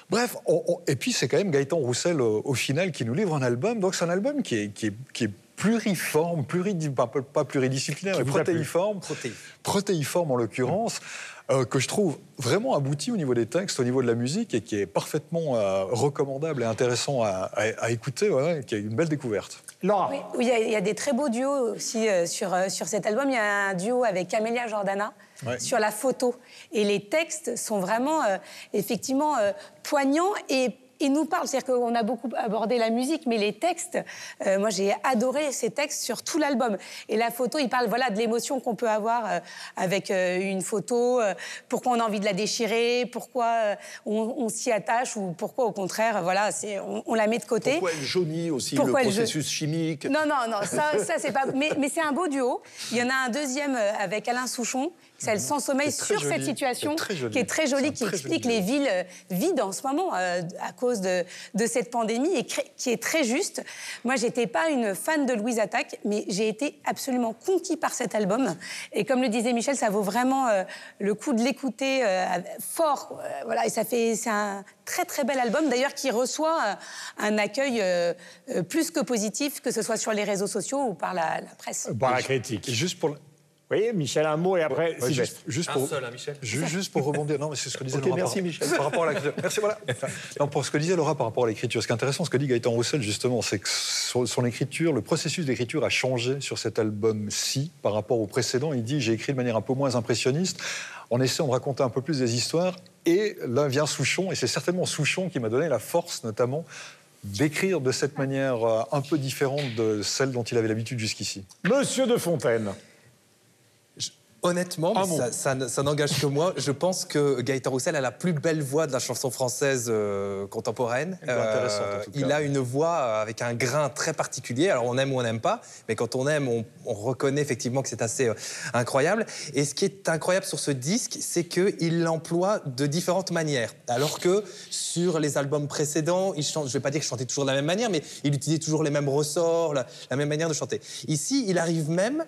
Bref, on- on- et puis c'est quand même Gaëtan Roussel au, au final qui nous livre un album. Donc c'est un album qui est, qui est, qui est pluriforme, pas, pas pluridisciplinaire, mais protéiforme protéiforme en l'occurrence, euh, que je trouve vraiment abouti au niveau des textes, au niveau de la musique, et qui est parfaitement euh, recommandable et intéressant à, à- à écouter, ouais, qui est une belle découverte. Laura. Oui, oui, il y, a- il y a des très beaux duos aussi euh, sur, euh, sur cet album. Il y a un duo avec Camélia Jordana Ouais. sur la photo. Et les textes sont vraiment, euh, effectivement, euh, poignants et, et nous parlent. C'est-à-dire qu'on a beaucoup abordé la musique, mais les textes, euh, moi j'ai adoré ces textes sur tout l'album. Et la photo, il parle voilà, de l'émotion qu'on peut avoir euh, avec euh, une photo, pourquoi on a envie de la déchirer, pourquoi on, on s'y attache ou pourquoi au contraire, voilà, c'est, on, on la met de côté. Pourquoi elle jaunit aussi Pourquoi le processus chimique? Non, non, non, ça, ça c'est pas. Mais, mais c'est un beau duo. Il y en a un deuxième avec Alain Souchon, C'est très sur cette situation, qui est très jolie, qui très explique joli les villes euh, vides en ce moment euh, à cause de, de cette pandémie et qui est très juste. Moi, j'étais pas une fan de Louise Attaque, mais j'ai été absolument conquis par cet album. Et comme le disait Michel, ça vaut vraiment euh, le coup de l'écouter euh, fort. voilà, et ça fait, c'est un très très bel album d'ailleurs qui reçoit euh, un accueil plus que positif, que ce soit sur les réseaux sociaux ou par la, la presse. Par la critique. Juste pour, Vous voyez, Michel, un mot et après, ouais, Sylvestre. juste, juste pour, seul, hein, Michel juste pour rebondir, non, mais c'est ce que disait Ok, Laura merci, par, Michel. par rapport à la Merci, voilà. Non, pour ce que disait Laura par rapport à l'écriture, ce qui est intéressant, ce que dit Gaëtan Roussel, justement, c'est que son, son écriture, le processus d'écriture a changé sur cet album-ci par rapport au précédent. Il dit J'ai écrit de manière un peu moins impressionniste, en essayant de raconter un peu plus des histoires. Et là vient Souchon, et c'est certainement Souchon qui m'a donné la force, notamment, d'écrire de cette manière euh, un peu différente de celle dont il avait l'habitude jusqu'ici. Monsieur de Fontaine. Honnêtement, mot. ça, ça- ça n'engage que moi. Je pense que Gaëtan Roussel a la plus belle voix de la chanson française euh, contemporaine. Cas. il a une voix euh, avec un grain très particulier. Alors on aime ou on n'aime pas, mais quand on aime, on, on reconnaît effectivement que c'est assez euh, incroyable. Et ce qui est incroyable sur ce disque, c'est qu'il l'emploie de différentes manières. Alors que sur les albums précédents, il chante, je ne vais pas dire qu'il chantait toujours de la même manière, mais il utilisait toujours les mêmes ressorts, la, la même manière de chanter. Ici, il arrive même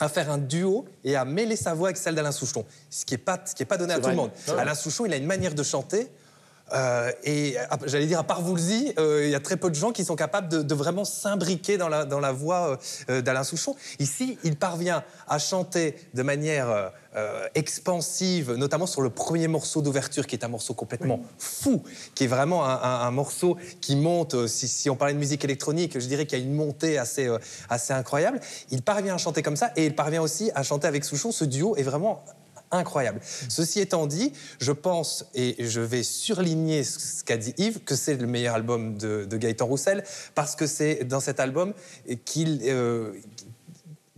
à faire un duo et à mêler sa voix avec celle d'Alain Souchon, ce qui n'est pas, ce qui est pas donné à tout le monde. Alain Souchon, il a une manière de chanter. Euh, et j'allais dire, à part Woolsey, euh, il y a très peu de gens qui sont capables de, de vraiment s'imbriquer dans la, dans la voix euh, euh, d'Alain Souchon. Ici, il parvient à chanter de manière expansive, notamment sur le premier morceau d'ouverture, qui est un morceau complètement fou, qui est vraiment un, un- un morceau qui monte. si, si on parlait de musique électronique, je dirais qu'il y a une montée assez, assez incroyable. Il parvient à chanter comme ça et il parvient aussi à chanter avec Souchon. Ce duo est vraiment incroyable. Ceci étant dit, je pense, et je vais surligner ce qu'a dit Yves, que c'est le meilleur album de, de Gaëtan Roussel, parce que c'est dans cet album qu'il euh,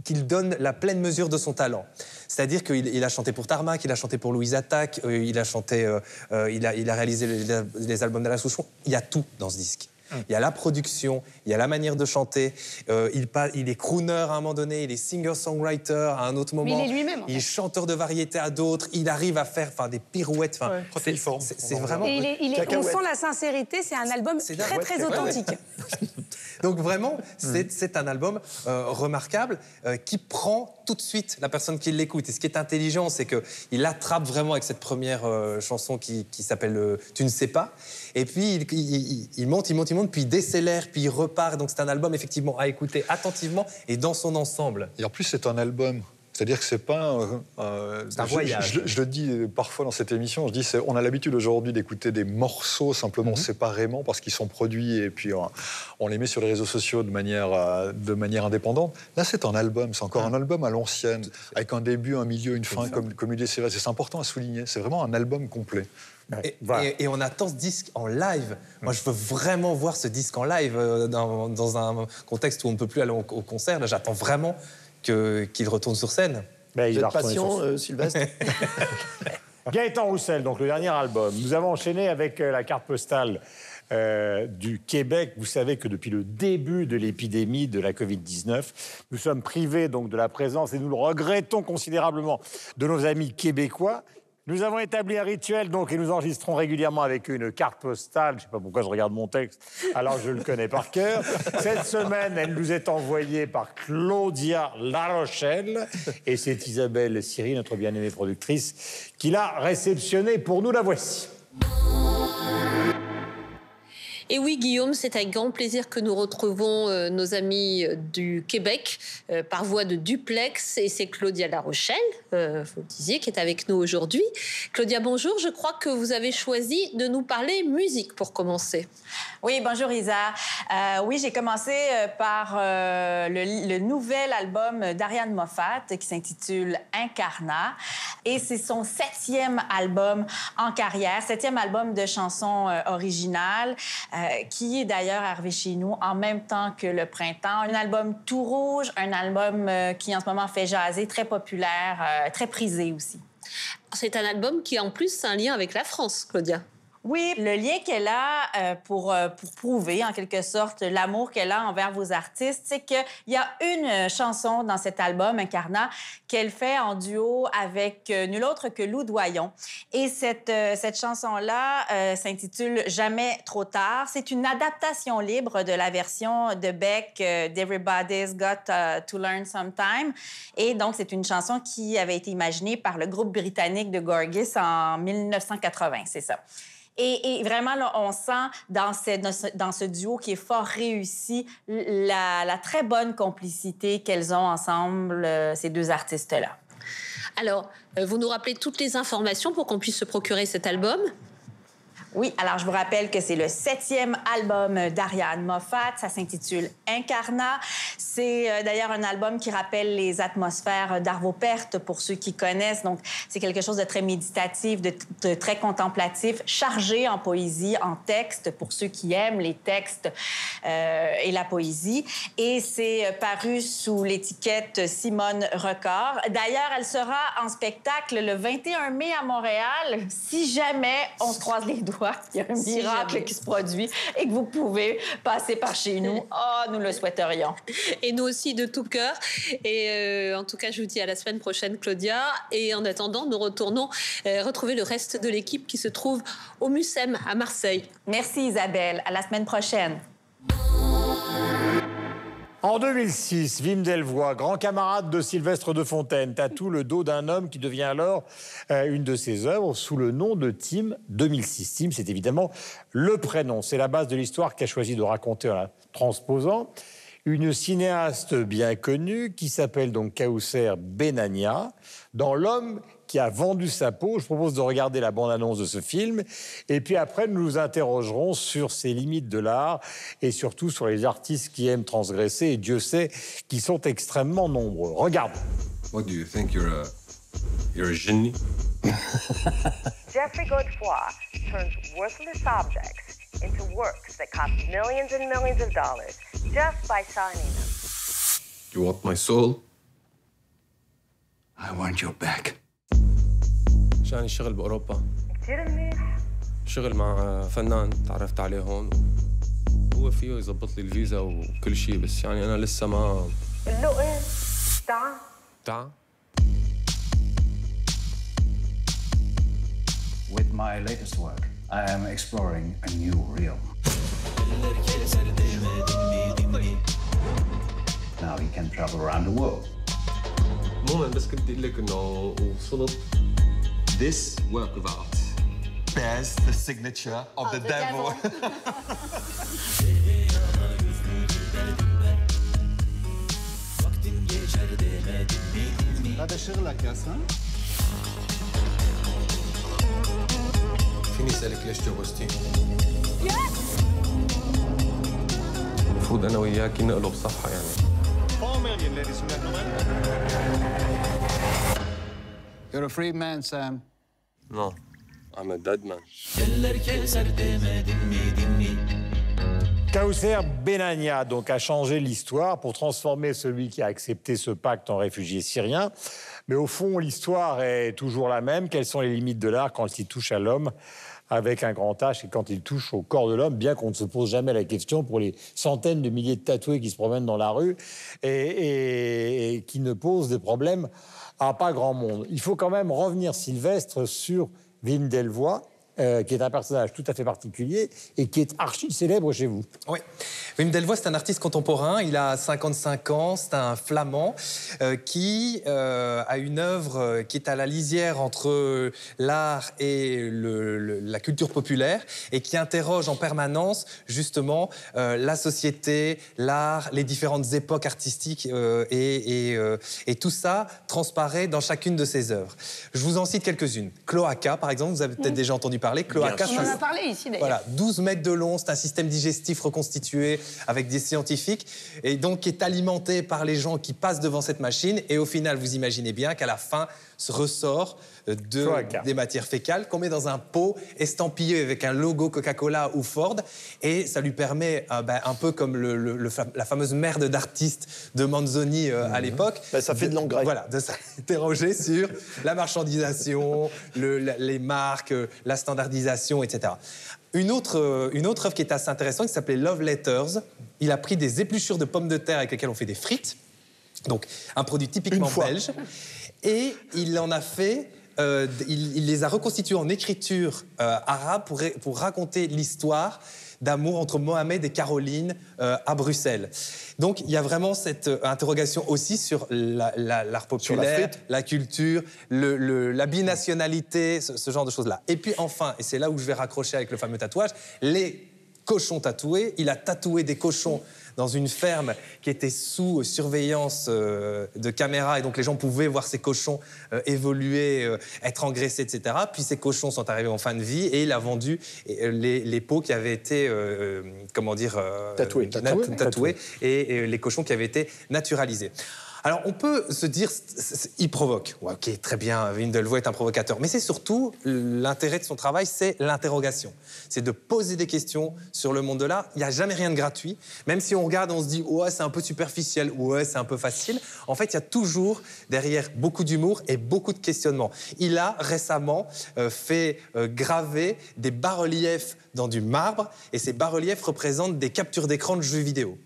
qu'il donne la pleine mesure de son talent. C'est-à-dire qu'il il a chanté pour Tarmac, il a chanté pour Louise Attaque, euh, il a chanté, euh, il, a, réalisé les, albums d'Alain Souchon. Il y a tout dans ce disque. Il y a la production, il y a la manière de chanter. euh, il, est crooner à un moment donné, il est singer-songwriter à un autre Mais moment. il est lui-même, en Il est chanteur de variété à d'autres. Il arrive à faire enfin, des pirouettes. Enfin, c'est- vraiment. Et il est- il est- on sent la sincérité, c'est un album très très Ouais, ouais. authentique. Donc vraiment, c'est c'est un album euh, remarquable euh, qui prend tout de suite la personne qui l'écoute. Et ce qui est intelligent, c'est qu'il attrape vraiment avec cette première euh, chanson qui, qui s'appelle Tu ne sais pas. Et puis il- il monte, il monte, il monte, puis il décélère, puis il repart. Donc c'est un album effectivement à écouter attentivement et dans son ensemble. Et en plus, c'est un album. C'est-à-dire que c'est pas. euh, C'est un je- voyage. Je, je le dis parfois dans cette émission. Je dis, c'est- on a l'habitude aujourd'hui d'écouter des morceaux simplement Mhm. séparément parce qu'ils sont produits et puis on, on les met sur les réseaux sociaux de manière euh, de manière indépendante. Là, c'est un album. C'est encore un album à l'ancienne, avec un début, un milieu, une fin, comme comme il c'est. C'est important à souligner. C'est vraiment un album complet. Et, Voilà. et- et on attend ce disque en live. Moi, je veux vraiment voir ce disque en live euh, dans, dans un contexte où on ne peut plus aller au, au concert. Là, j'attends vraiment qu'il retourne sur scène. Ben, il Vous êtes patient, euh, Sylvestre Gaëtan Roussel, donc le dernier album. Nous avons enchaîné avec euh, la carte postale euh, du Québec. Vous savez que depuis le début de l'épidémie de la Covid-19, nous sommes privés donc de la présence et nous le regrettons considérablement de nos amis québécois. Nous avons établi un rituel donc et nous enregistrons régulièrement avec une carte postale. Je ne sais pas pourquoi je regarde mon texte alors je le connais par cœur. Cette semaine, elle nous est envoyée par Claudia Larochelle et c'est Isabelle Siri, notre bien-aimée productrice, qui l'a réceptionnée. Pour nous, la voici. Et oui, Guillaume, c'est avec grand plaisir que nous retrouvons euh, nos amis euh, du Québec euh, par voie de duplex. Et c'est Claudia Larochelle, euh, vous le disiez, qui est avec nous aujourd'hui. Claudia, bonjour. Je crois que vous avez choisi de nous parler musique pour commencer. Oui, bonjour Isa. Oui, j'ai commencé par le, le nouvel album d'Ariane Moffat qui s'intitule Incarnat. Et c'est son septième album en carrière, septième album de chansons originales, euh, qui est d'ailleurs arrivé chez nous en même temps que Le Printemps. Un album tout rouge, un album euh, qui en ce moment fait jaser, très populaire, euh, très prisé aussi. C'est un album qui, en plus, a un lien avec la France, Claudia. Oui, le lien qu'elle a euh, pour, euh, pour prouver, en quelque sorte, l'amour qu'elle a envers vos artistes, c'est qu'il y a une euh, chanson dans cet album, Incarnat, qu'elle fait en duo avec nul autre que Lou Doyon. Et cette, cette chanson-là s'intitule Jamais trop tard. C'est une adaptation libre de la version de Beck euh, d'Everybody's Got to Learn Sometime. Et donc, c'est une chanson qui avait été imaginée par le groupe britannique de Gorgis en 1980, c'est ça. Et, vraiment, là, on sent dans, ce- duo qui est fort réussi la, la très bonne complicité qu'elles ont ensemble, euh, ces deux artistes-là. Alors, euh, vous nous rappelez toutes les informations pour qu'on puisse se procurer cet album? Oui, alors je vous rappelle que c'est le septième album d'Ariane Moffat. Ça s'intitule Incarnat. C'est euh, d'ailleurs un album qui rappelle les atmosphères d'Arvo Pärt pour ceux qui connaissent. Donc, c'est quelque chose de très méditatif, de, très contemplatif, chargé en poésie, en texte pour ceux qui aiment les textes euh, et la poésie. Et c'est euh, paru sous l'étiquette Simone Record. D'ailleurs, elle sera en spectacle le 21 mai à Montréal. Si jamais on se croise les doigts, il y a un Si miracle jamais. qui se produit et que vous pouvez passer par chez nous, oh, nous le souhaiterions. Et nous aussi de tout cœur. Et euh, en tout cas, je vous dis à la semaine prochaine, Claudia. Et en attendant, nous retournons euh, retrouver le reste de l'équipe qui se trouve au Mucem à Marseille. Merci Isabelle. À la semaine prochaine. En 2006, Wim Delvoye, grand camarade de Sylvestre de Fontaine, tatoue le dos d'un homme qui devient alors euh, une de ses œuvres sous le nom de Tim 2006. Tim, c'est évidemment le prénom. C'est la base de l'histoire qu'a choisi de raconter en la transposant une cinéaste bien connue qui s'appelle donc Kausser Benania dans L'homme qui a vendu sa peau. Je propose de regarder la bande-annonce de ce film. Et puis après, nous nous interrogerons sur ces limites de l'art et surtout sur les artistes qui aiment transgresser. Et Dieu sait qu'ils sont extrêmement nombreux. Regarde. What do you think? You're a you're a genie? Jeffrey Godefroy turns worthless objects into works that cost millions and millions of dollars just by signing them. You want my soul? I want your back. عشان الشغل بأوروبا. كتير منيح. شغل مع فنان تعرفت عليه هون. هو فيه يظبط لي الفيزا وكل شيء بس يعني أنا لسه ما اللو إيه؟ تعال تعال With my latest work, I am exploring a new realm. Now he can travel around the world. عموما بس كنت أقول لك إنه وصلت. This work of art bears the signature of, the, devil. هذا شغلك يا سان فيني اسالك ليش جوزتيني؟ المفروض انا وياكي نقلب صفحه يعني Four million, ladies and gentlemen. You're a free man, Sam. No, I'm a dead man. Kausser Benania donc a changé l'histoire pour transformer celui qui a accepté ce pacte en réfugié syrien. Mais au fond, l'histoire est toujours la même. Quelles sont les limites de l'art quand il touche à l'homme avec un grand H et quand il touche au corps de l'homme, bien qu'on ne se pose jamais la question pour les centaines de milliers de tatoués qui se promènent dans la rue et, et- et qui ne posent des problèmes à pas grand monde. Il faut quand même revenir, Sylvestre, sur Wim Delvoye, euh, qui est un personnage tout à fait particulier et qui est archi célèbre chez vous. Oui. Wim Delvoye, c'est un artiste contemporain. Il a 55 ans. C'est un flamand euh, qui euh, a une œuvre qui est à la lisière entre l'art et le- le- la culture populaire et qui interroge en permanence justement euh, la société, l'art, les différentes époques artistiques euh, et, et, euh, et tout ça transparaît dans chacune de ses œuvres. Je vous en cite quelques-unes. Cloaca, par exemple, vous avez peut-être déjà entendu parler. Cloaca, On en a parlé ici d'ailleurs. voilà, 12 mètres de long, c'est un système digestif reconstitué avec des scientifiques et donc qui est alimenté par les gens qui passent devant cette machine et au final, vous imaginez bien qu'à la fin se ressort de, Cloaca. des matières fécales qu'on met dans un pot estampillé avec un logo Coca-Cola ou Ford et ça lui permet, euh, ben, un peu comme le- le- le fa- la fameuse merde d'artiste de Manzoni euh, à l'époque. Ben, ça fait de l'engrais. Voilà, de s'interroger sur la marchandisation, la- les marques, euh, la standardisation, etc. Une autre, une autre œuvre qui est assez intéressante, qui s'appelait Love Letters. Il a pris des épluchures de pommes de terre avec lesquelles on fait des frites, donc un produit typiquement belge, et il en a fait. Euh, il, il les a reconstitués en écriture euh, arabe pour, ra- pour raconter l'histoire d'amour entre Mohamed et Caroline euh, à Bruxelles. Donc il y a vraiment cette interrogation aussi sur la- la- l'art la populaire, la culture, le- le- la binationalité, ce, ce genre de choses-là. Et puis enfin, et c'est là où je vais raccrocher avec le fameux tatouage, les cochons tatoués. Il a tatoué des cochons dans une ferme qui était sous surveillance euh, de caméras et donc les gens pouvaient voir ces cochons euh, évoluer, euh, être engraissés, etc. Puis ces cochons sont arrivés en fin de vie et il a vendu les, les peaux qui avaient été, comment dire, Tatouées. Tatouées. tatouées et, et les cochons qui avaient été naturalisés. Alors, on peut se dire, il provoque. Ok, très bien, Windelvoet est un provocateur. Mais c'est surtout l'intérêt de son travail, c'est l'interrogation. C'est de poser des questions sur le monde de l'art. Il n'y a jamais rien de gratuit. Même si on regarde, on se dit, ouais, c'est un peu superficiel, ouais, c'est un peu facile. En fait, il y a toujours derrière beaucoup d'humour et beaucoup de questionnements. Il a récemment euh, fait euh, graver des bas-reliefs dans du marbre, et ces bas-reliefs représentent des captures d'écran de jeux vidéo.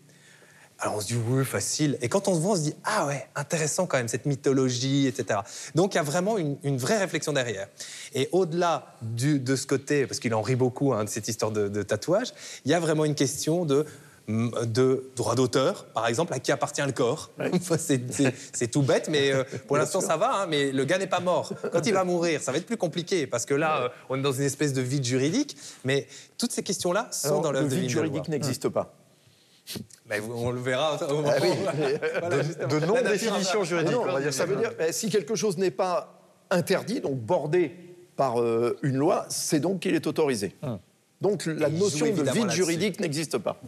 Alors on se dit oui, facile. Et quand on se voit, on se dit ah ouais, intéressant quand même cette mythologie, etc. Donc il y a vraiment une, une vraie réflexion derrière. Et au-delà de ce côté, parce qu'il en rit beaucoup hein, de cette histoire de, de tatouage, il y a vraiment une question de de droit d'auteur, par exemple, à qui appartient le corps. C'est- tout bête, mais euh, pour l'instant ça va. hein, mais le gars n'est pas mort. Quand il va mourir, ça va être plus compliqué parce que là, euh, on est dans une espèce de vide juridique. Mais toutes ces questions-là sont Alors, dans le l'œuvre de vide Windelvoit. juridique n'existe pas. Ben, on le verra au moment Ah oui. Voilà, de, de non-définition a- juridique. Non, on va dire. Ça veut dire eh, si quelque chose n'est pas interdit, donc bordé par euh, une loi, c'est donc qu'il est autorisé. Donc la notion de vide juridique n'existe pas.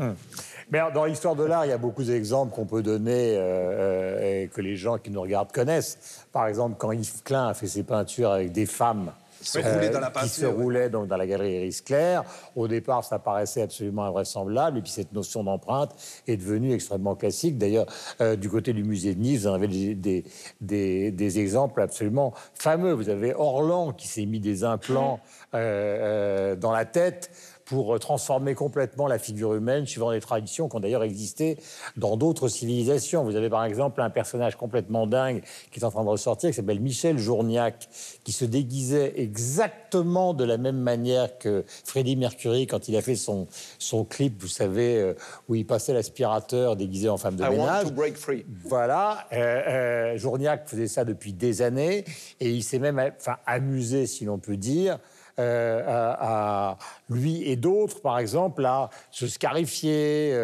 Mais alors, dans l'histoire de l'art, il y a beaucoup d'exemples qu'on peut donner euh, euh, et que les gens qui nous regardent connaissent. Par exemple, quand Yves Klein a fait ses peintures avec des femmes Se roulaient dans la qui se ouais. roulaient donc, dans la galerie Iris Clair, au départ, ça paraissait absolument invraisemblable. Et puis cette notion d'empreinte est devenue extrêmement classique. D'ailleurs, euh, du côté du musée de Nice, vous en avez des, des, des- des exemples absolument fameux. Vous avez Orlan qui s'est mis des implants euh, euh, dans la tête pour transformer complètement la figure humaine, suivant des traditions qui ont d'ailleurs existé dans d'autres civilisations. Vous avez par exemple un personnage complètement dingue qui est en train de ressortir, qui s'appelle Michel Journiac, qui se déguisait exactement de la même manière que Freddie Mercury quand il a fait son, son clip, vous savez, euh, où il passait l'aspirateur déguisé en femme de I want ménage. to break free. Voilà, euh, euh, Journiac faisait ça depuis des années et il s'est même enfin, amusé, si l'on peut dire, à, à lui et d'autres, par exemple, à se scarifier.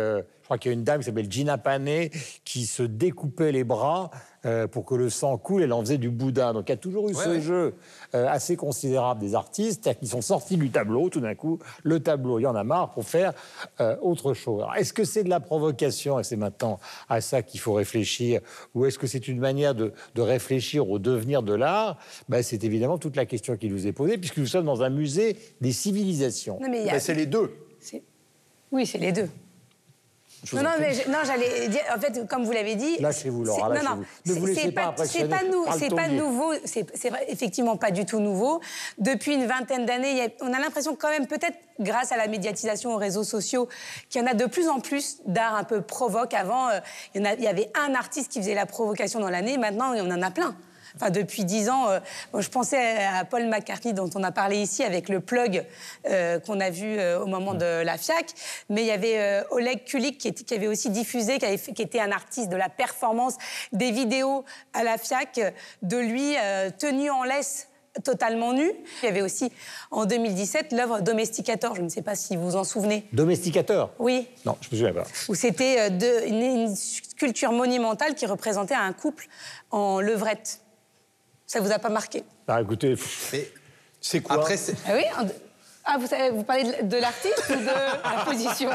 Je crois qu'il y a une dame qui s'appelle Gina Panet qui se découpait les bras euh, pour que le sang coule. Elle en faisait du boudin. Donc il y a toujours eu Ouais, ce ouais. jeu euh, assez considérable des artistes c'est-à-dire qu'ils sont sortis du tableau tout d'un coup. Le tableau, il y en a marre pour faire euh, autre chose. Alors, Est-ce que c'est de la provocation et c'est maintenant à ça qu'il faut réfléchir ou est-ce que c'est une manière de, de réfléchir au devenir de l'art? Ben, C'est évidemment toute la question qui nous est posée puisque nous sommes dans un musée des civilisations. A- Ben, c'est les deux. Oui, c'est les deux. Non, non, mais je- non, j'allais dire, en fait, comme vous l'avez dit. Lâchez-vous, Laura, lâchez-vous. Non, non, Ne vous laissez pas c'est pas, c'est pas nouveau, c'est effectivement pas du tout nouveau. Depuis une vingtaine d'années, on a l'impression quand même, peut-être grâce à la médiatisation aux réseaux sociaux, qu'il y en a de plus en plus d'art un peu provoque. Avant, euh, il y, en a- il y avait un artiste qui faisait la provocation dans l'année, maintenant, on en a plein. Enfin, depuis dix ans, euh, bon, je pensais à Paul McCartney dont on a parlé ici avec le plug euh, qu'on a vu euh, au moment de la FIAC, mais il y avait Oleg Kulik qui, était- qui avait aussi diffusé, qui, avait fait- qui était un artiste de la performance, des vidéos à la FIAC de lui tenu en laisse totalement nu. Il y avait aussi en 2017 l'œuvre Domesticator, je ne sais pas si vous vous en souvenez. Domesticateur Oui, Non, je me souviens pas. où c'était une sculpture monumentale qui représentait un couple en levrette. Ça vous a pas marqué? Ah, écoutez, c'est quoi? Après, c'est- Ah oui Ah, vous, savez- vous parlez de, l'artiste ou de la position?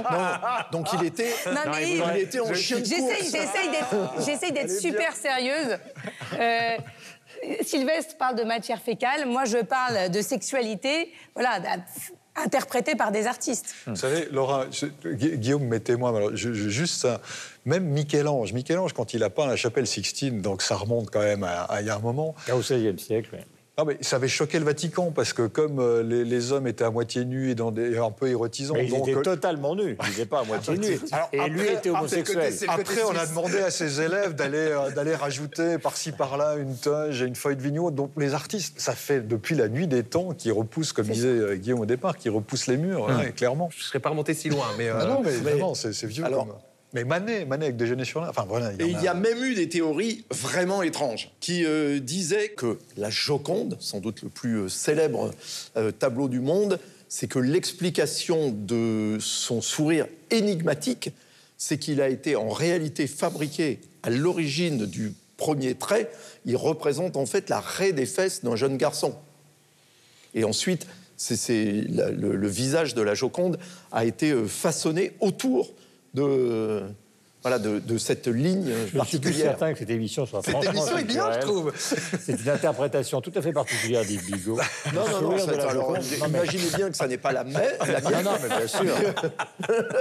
Donc il était, Non, mais il était en chien de J'essaye d'être- super sérieuse. Euh, Sylvestre parle de matière fécale, moi je parle de sexualité, voilà, interprétée par des artistes. Vous savez, Laura, je- Guillaume met témoin, mais alors, je- je- juste ça. Même Michel-Ange, Michel-Ange, quand il a peint la chapelle Sixtine, donc ça remonte quand même à, à il y a un moment. Au XVIe siècle, oui. Non, mais ça avait choqué le Vatican parce que comme euh, les, les hommes étaient à moitié nus et dans des, un peu érotisants, Mais ils donc, étaient euh, totalement nus. Ils n'étaient pas à moitié nus. Alors, Et lui après- était après, homosexuel. Après, on a demandé à ses élèves d'aller euh, d'aller rajouter par-ci par-là une toge et une feuille de vigneault. Donc les artistes, ça fait depuis la nuit des temps qui repoussent, comme disait Guillaume au départ, qui repoussent les murs, Hum. ouais, clairement. Je ne serais pas remonté si loin, mais. Ah euh, non, mais, mais- vraiment, c'est c'est vieux. Alors- comme- Mais Manet, Manet avec déjeuner sur l'Inde. Enfin voilà. Et il y a même eu des théories vraiment étranges qui euh, disaient que la Joconde, sans doute le plus euh, célèbre euh, tableau du monde, c'est que l'explication de son sourire énigmatique, c'est qu'il a été en réalité fabriqué à l'origine du premier trait. Il représente en fait la raie des fesses d'un jeune garçon. Et ensuite, c'est, le, le visage de la Joconde a été façonné autour de, voilà, de, de cette ligne Je ne suis plus particulière. certain que cette émission soit Cette franchement émission est bien, je trouve. C'est une interprétation tout à fait particulière d'Yves Bigot. Non, non, non, ça- alors. Non, mais- imaginez bien que ça n'est pas la, la Non, mienne. non, mais bien sûr.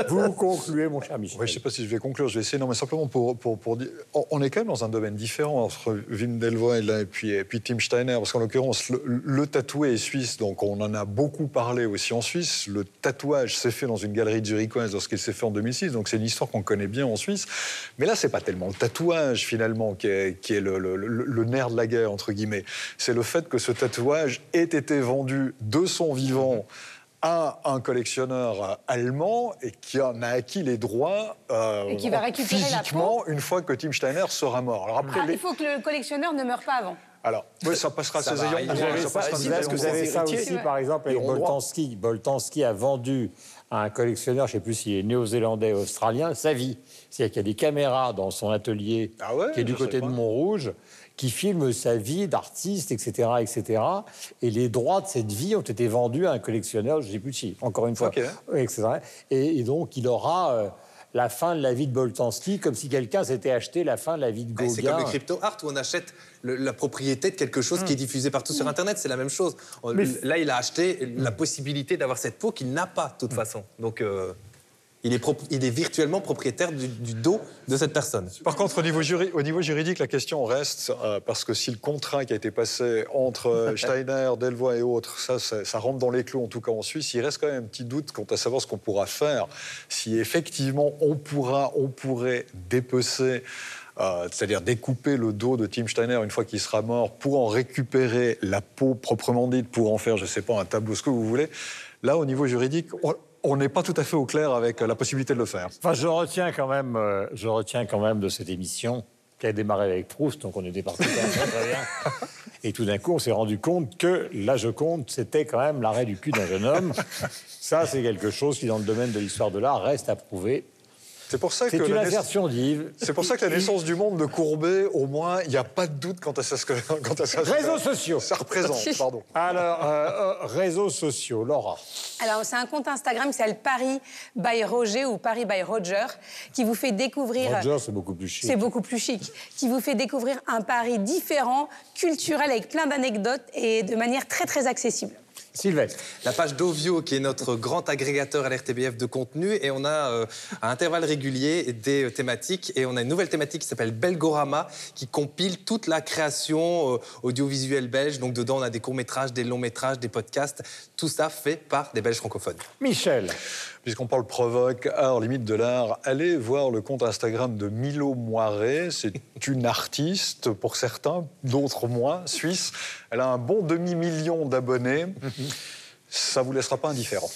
Vous concluez, mon cher Michel. Oui, je ne sais pas si je vais conclure, je vais essayer. Non, mais simplement pour, pour, pour dire. on- est quand même dans un domaine différent entre Wim Delvoye et, puis, et puis Tim Steiner, parce qu'en l'occurrence, le, le tatoué est suisse, donc on en a beaucoup parlé aussi en Suisse. Le tatouage s'est fait dans une galerie zurichoise lorsqu'il s'est fait en 2006, donc c'est une histoire qu'on connaît bien en Suisse. Mais là, c'est pas tellement le tatouage, finalement, qui est, qui est le, le- le- le nerf de la guerre, entre guillemets. C'est le fait que ce tatouage ait été vendu de son vivant à un collectionneur allemand et qui en a acquis les droits euh, Et qui va récupérer la physiquement une fois que Tim Steiner sera mort. Alors après, Ah, les- il faut que le collectionneur ne meure pas avant. alors oui, ça passera à ses ayants arriver. droit, Vous avez ça aussi, par exemple, avec. Boltanski. Boltanski a vendu à un collectionneur, je ne sais plus s'il est néo-zélandais ou australien, sa vie. C'est-à-dire qu'il y a des caméras dans son atelier Ah ouais, qui est du côté de. Montrouge qui filment sa vie d'artiste, etc., etc. Et les droits de cette vie ont été vendus à un collectionneur, je ne sais plus si, encore une fois, etc. Et, et donc, il aura euh, la fin de la vie de Boltanski, comme si quelqu'un s'était acheté la fin de la vie de Gauguin. C'est comme le crypto art où on achète le- la propriété de quelque chose qui est diffusé partout sur Internet. C'est la même chose. Mais- Là, il a acheté la possibilité d'avoir cette peau qu'il n'a pas de toute façon. Donc, euh, il, est prop- il est virtuellement propriétaire du, du dos de cette personne. Par contre, au niveau, juri- au niveau juridique, la question reste, euh, parce que si le contrat qui a été passé entre euh, Steiner, Delvoye et autres, ça, ça, ça rentre dans les clous, en tout cas en Suisse, il reste quand même un petit doute quant à savoir ce qu'on pourra faire. Si effectivement on, pourra, on pourrait dépecer, euh, c'est-à-dire découper le dos de Tim Steiner une fois qu'il sera mort, pour en récupérer la peau proprement dite, pour en faire, je ne sais pas, un tableau, ce que vous voulez, là, au niveau juridique, on- on n'est pas tout à fait au clair avec euh, la possibilité de le faire. Enfin, je retiens quand même, euh, je retiens quand même de cette émission qui a démarré avec Proust, donc on était parti très, très bien. Et tout d'un coup, on s'est rendu compte que la Joconde, c'était quand même l'arrêt du cul d'un jeune homme. Ça, c'est quelque chose qui, dans le domaine de l'histoire de l'art, reste à prouver. C'est pour ça C'est que une la d'Yves. C'est pour ça que la naissance du monde de Courbet, au moins, il n'y a pas de doute quant à ça. ce que- Quant à ça Réseaux sociaux. Ça représente, pardon. Alors, euh, euh, réseaux sociaux, Laura. Alors, c'est un compte Instagram qui s'appelle Paris by Roger ou Paris by Roger, qui vous fait découvrir. Roger, c'est beaucoup plus chic. C'est beaucoup plus chic. Qui vous fait découvrir un Paris différent, culturel, avec plein d'anecdotes et de manière très, très accessible. Sylvestre. La page d'Ovio, qui est notre grand agrégateur à l'RTBF de contenu, et on a euh, à intervalles réguliers des euh, thématiques, et on a une nouvelle thématique qui s'appelle Belgorama, qui compile toute la création euh, audiovisuelle belge. Donc dedans, on a des courts-métrages, des longs-métrages, des podcasts, tout ça fait par des Belges francophones. Michel. Puisqu'on parle provoque, art, limite de l'art, allez voir le compte Instagram de Milo Moiret. C'est une artiste, pour certains, d'autres moins, suisse. Elle a un bon demi-million d'abonnés. Ça vous laissera pas indifférent.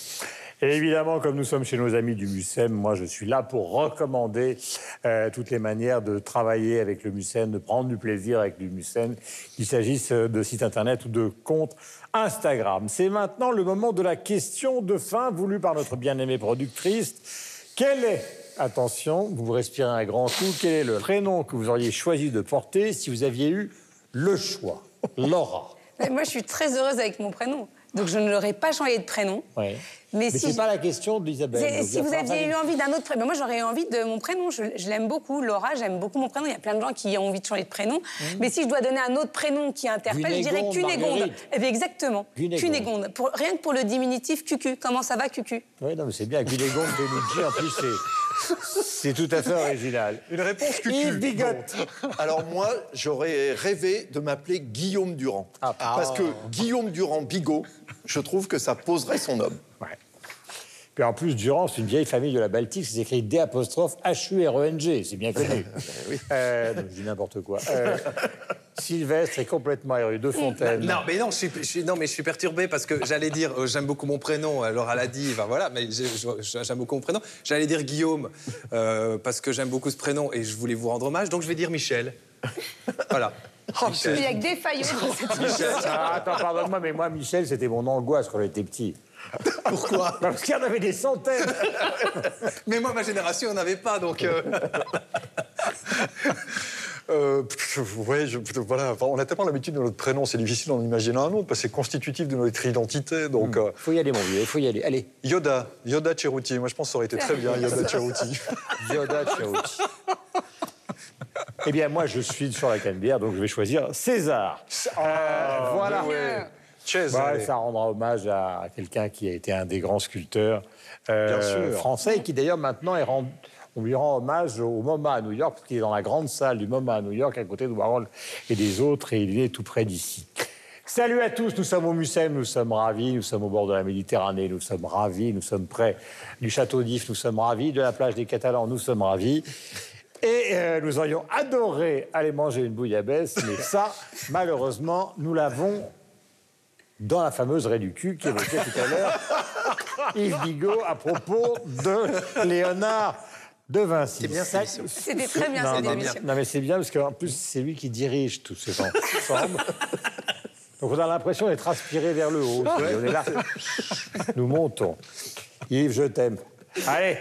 Et évidemment, comme nous sommes chez nos amis du MUSEM, moi je suis là pour recommander euh, toutes les manières de travailler avec le MUSEM, de prendre du plaisir avec le MUSEM, qu'il s'agisse euh, de sites internet ou de comptes Instagram. C'est maintenant le moment de la question de fin voulue par notre bien-aimée productrice. Quel est, attention, vous respirez un grand coup, quel est le prénom que vous auriez choisi de porter si vous aviez eu le choix? Laura. Moi, je suis très heureuse avec mon prénom. Donc, je ne l'aurais pas changé de prénom. Ouais. Mais Mais, si c'est je- pas la question d'Isabelle. Si il vous aviez eu envie d'un autre prénom, moi j'aurais eu envie de mon prénom, je, je l'aime beaucoup, Laura, j'aime beaucoup mon prénom, il y a plein de gens qui ont envie de changer de prénom. Mais si je dois donner un autre prénom qui interpelle, je dirais Cunégonde. Eh bien, exactement, Cunégonde. Cunégonde. Pour, rien que pour le diminutif Cucu. Comment ça va, Cucu? Oui, non, mais c'est bien. Cunégonde, Pellucci, en plus, c'est, c'est tout à fait original. Une réponse Yves Bigot. Alors moi, j'aurais rêvé de m'appeler Guillaume Durand. Parce que Guillaume Durand Bigot, je trouve que ça poserait son homme. Ouais. Puis en plus, Durand, c'est une vieille famille de la Baltique, c'est écrit D apostrophe H-U-R-E-N-G, c'est bien connu. Euh, non, je dis n'importe quoi. Euh, Sylvestre est complètement érudit. De Fontaine. Non, mais non, je suis, je suis- non, mais je suis perturbé parce que j'allais dire euh, j'aime beaucoup mon prénom. Alors elle a dit, enfin, voilà, mais j'aime beaucoup mon prénom. J'allais dire Guillaume euh, parce que j'aime beaucoup ce prénom et je voulais vous rendre hommage, donc je vais dire Michel. Voilà. Il n'y a que des faillots dans cette Michel, ah, attends, pardonne-moi, mais moi, Michel, c'était mon angoisse quand j'étais petit. Pourquoi? Parce qu'il y en avait des centaines. Mais moi, ma génération, on n'avait pas, donc. euh, Euh, ouais, je- voilà. Enfin, on a tellement l'habitude de notre prénom, c'est difficile d'en imaginer un autre parce que c'est constitutif de notre identité. Donc, euh, Faut y aller, mon vieux, il faut y aller. Allez. Yoda, Yoda Cheruti. Moi, je pense que ça aurait été très bien, Yoda Cheruti. Yoda Cheruti. Eh bien, moi, je suis sur la canebière, donc je vais choisir César. Euh, voilà. César. Bah, ça rendra hommage à quelqu'un qui a été un des grands sculpteurs euh, français et qui d'ailleurs maintenant est rendu. On lui rend hommage au MoMA à New York, parce qu'il est dans la grande salle du MoMA à New York, à côté de Warhol et des autres, et il est tout près d'ici. Salut à tous, nous sommes au Mucem, nous sommes ravis, nous sommes au bord de la Méditerranée, nous sommes ravis, nous sommes près du château d'If, nous sommes ravis, de la plage des Catalans, nous sommes ravis. Et euh, nous aurions adoré aller manger une bouillabaisse, mais ça, malheureusement, nous l'avons dans la fameuse raie du cul qui évoquait tout à l'heure Yves Bigot à propos de Léonard de Vinci. C'est bien, Ça-. C'était très bien, non, cette non, émission. Non, mais c'est bien parce qu'en plus, c'est lui qui dirige tous ces ensemble. Donc on a l'impression d'être aspiré vers le haut. On est là. Nous montons. Yves, je t'aime. Allez,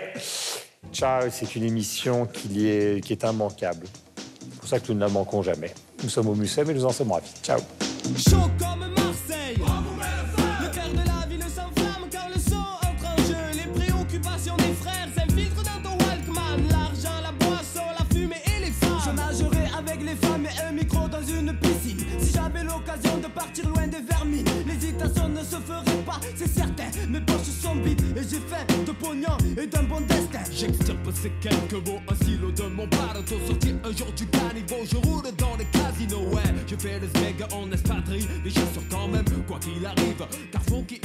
ciao, c'est une émission qui est, qui est immanquable. C'est pour ça que nous ne la manquons jamais. Nous sommes au Mucem et nous en sommes ravis. Ciao. you. Mes poches sont vides et j'ai fait de pognon et d'un bon destin. J'extirpe ces quelques mots, un silo de mon bateau. Sorti un jour du caniveau, je roule dans les casinos. Ouais, je fais le smeg en espadrille, mais j'assure quand même, quoi qu'il arrive. Car Funky est la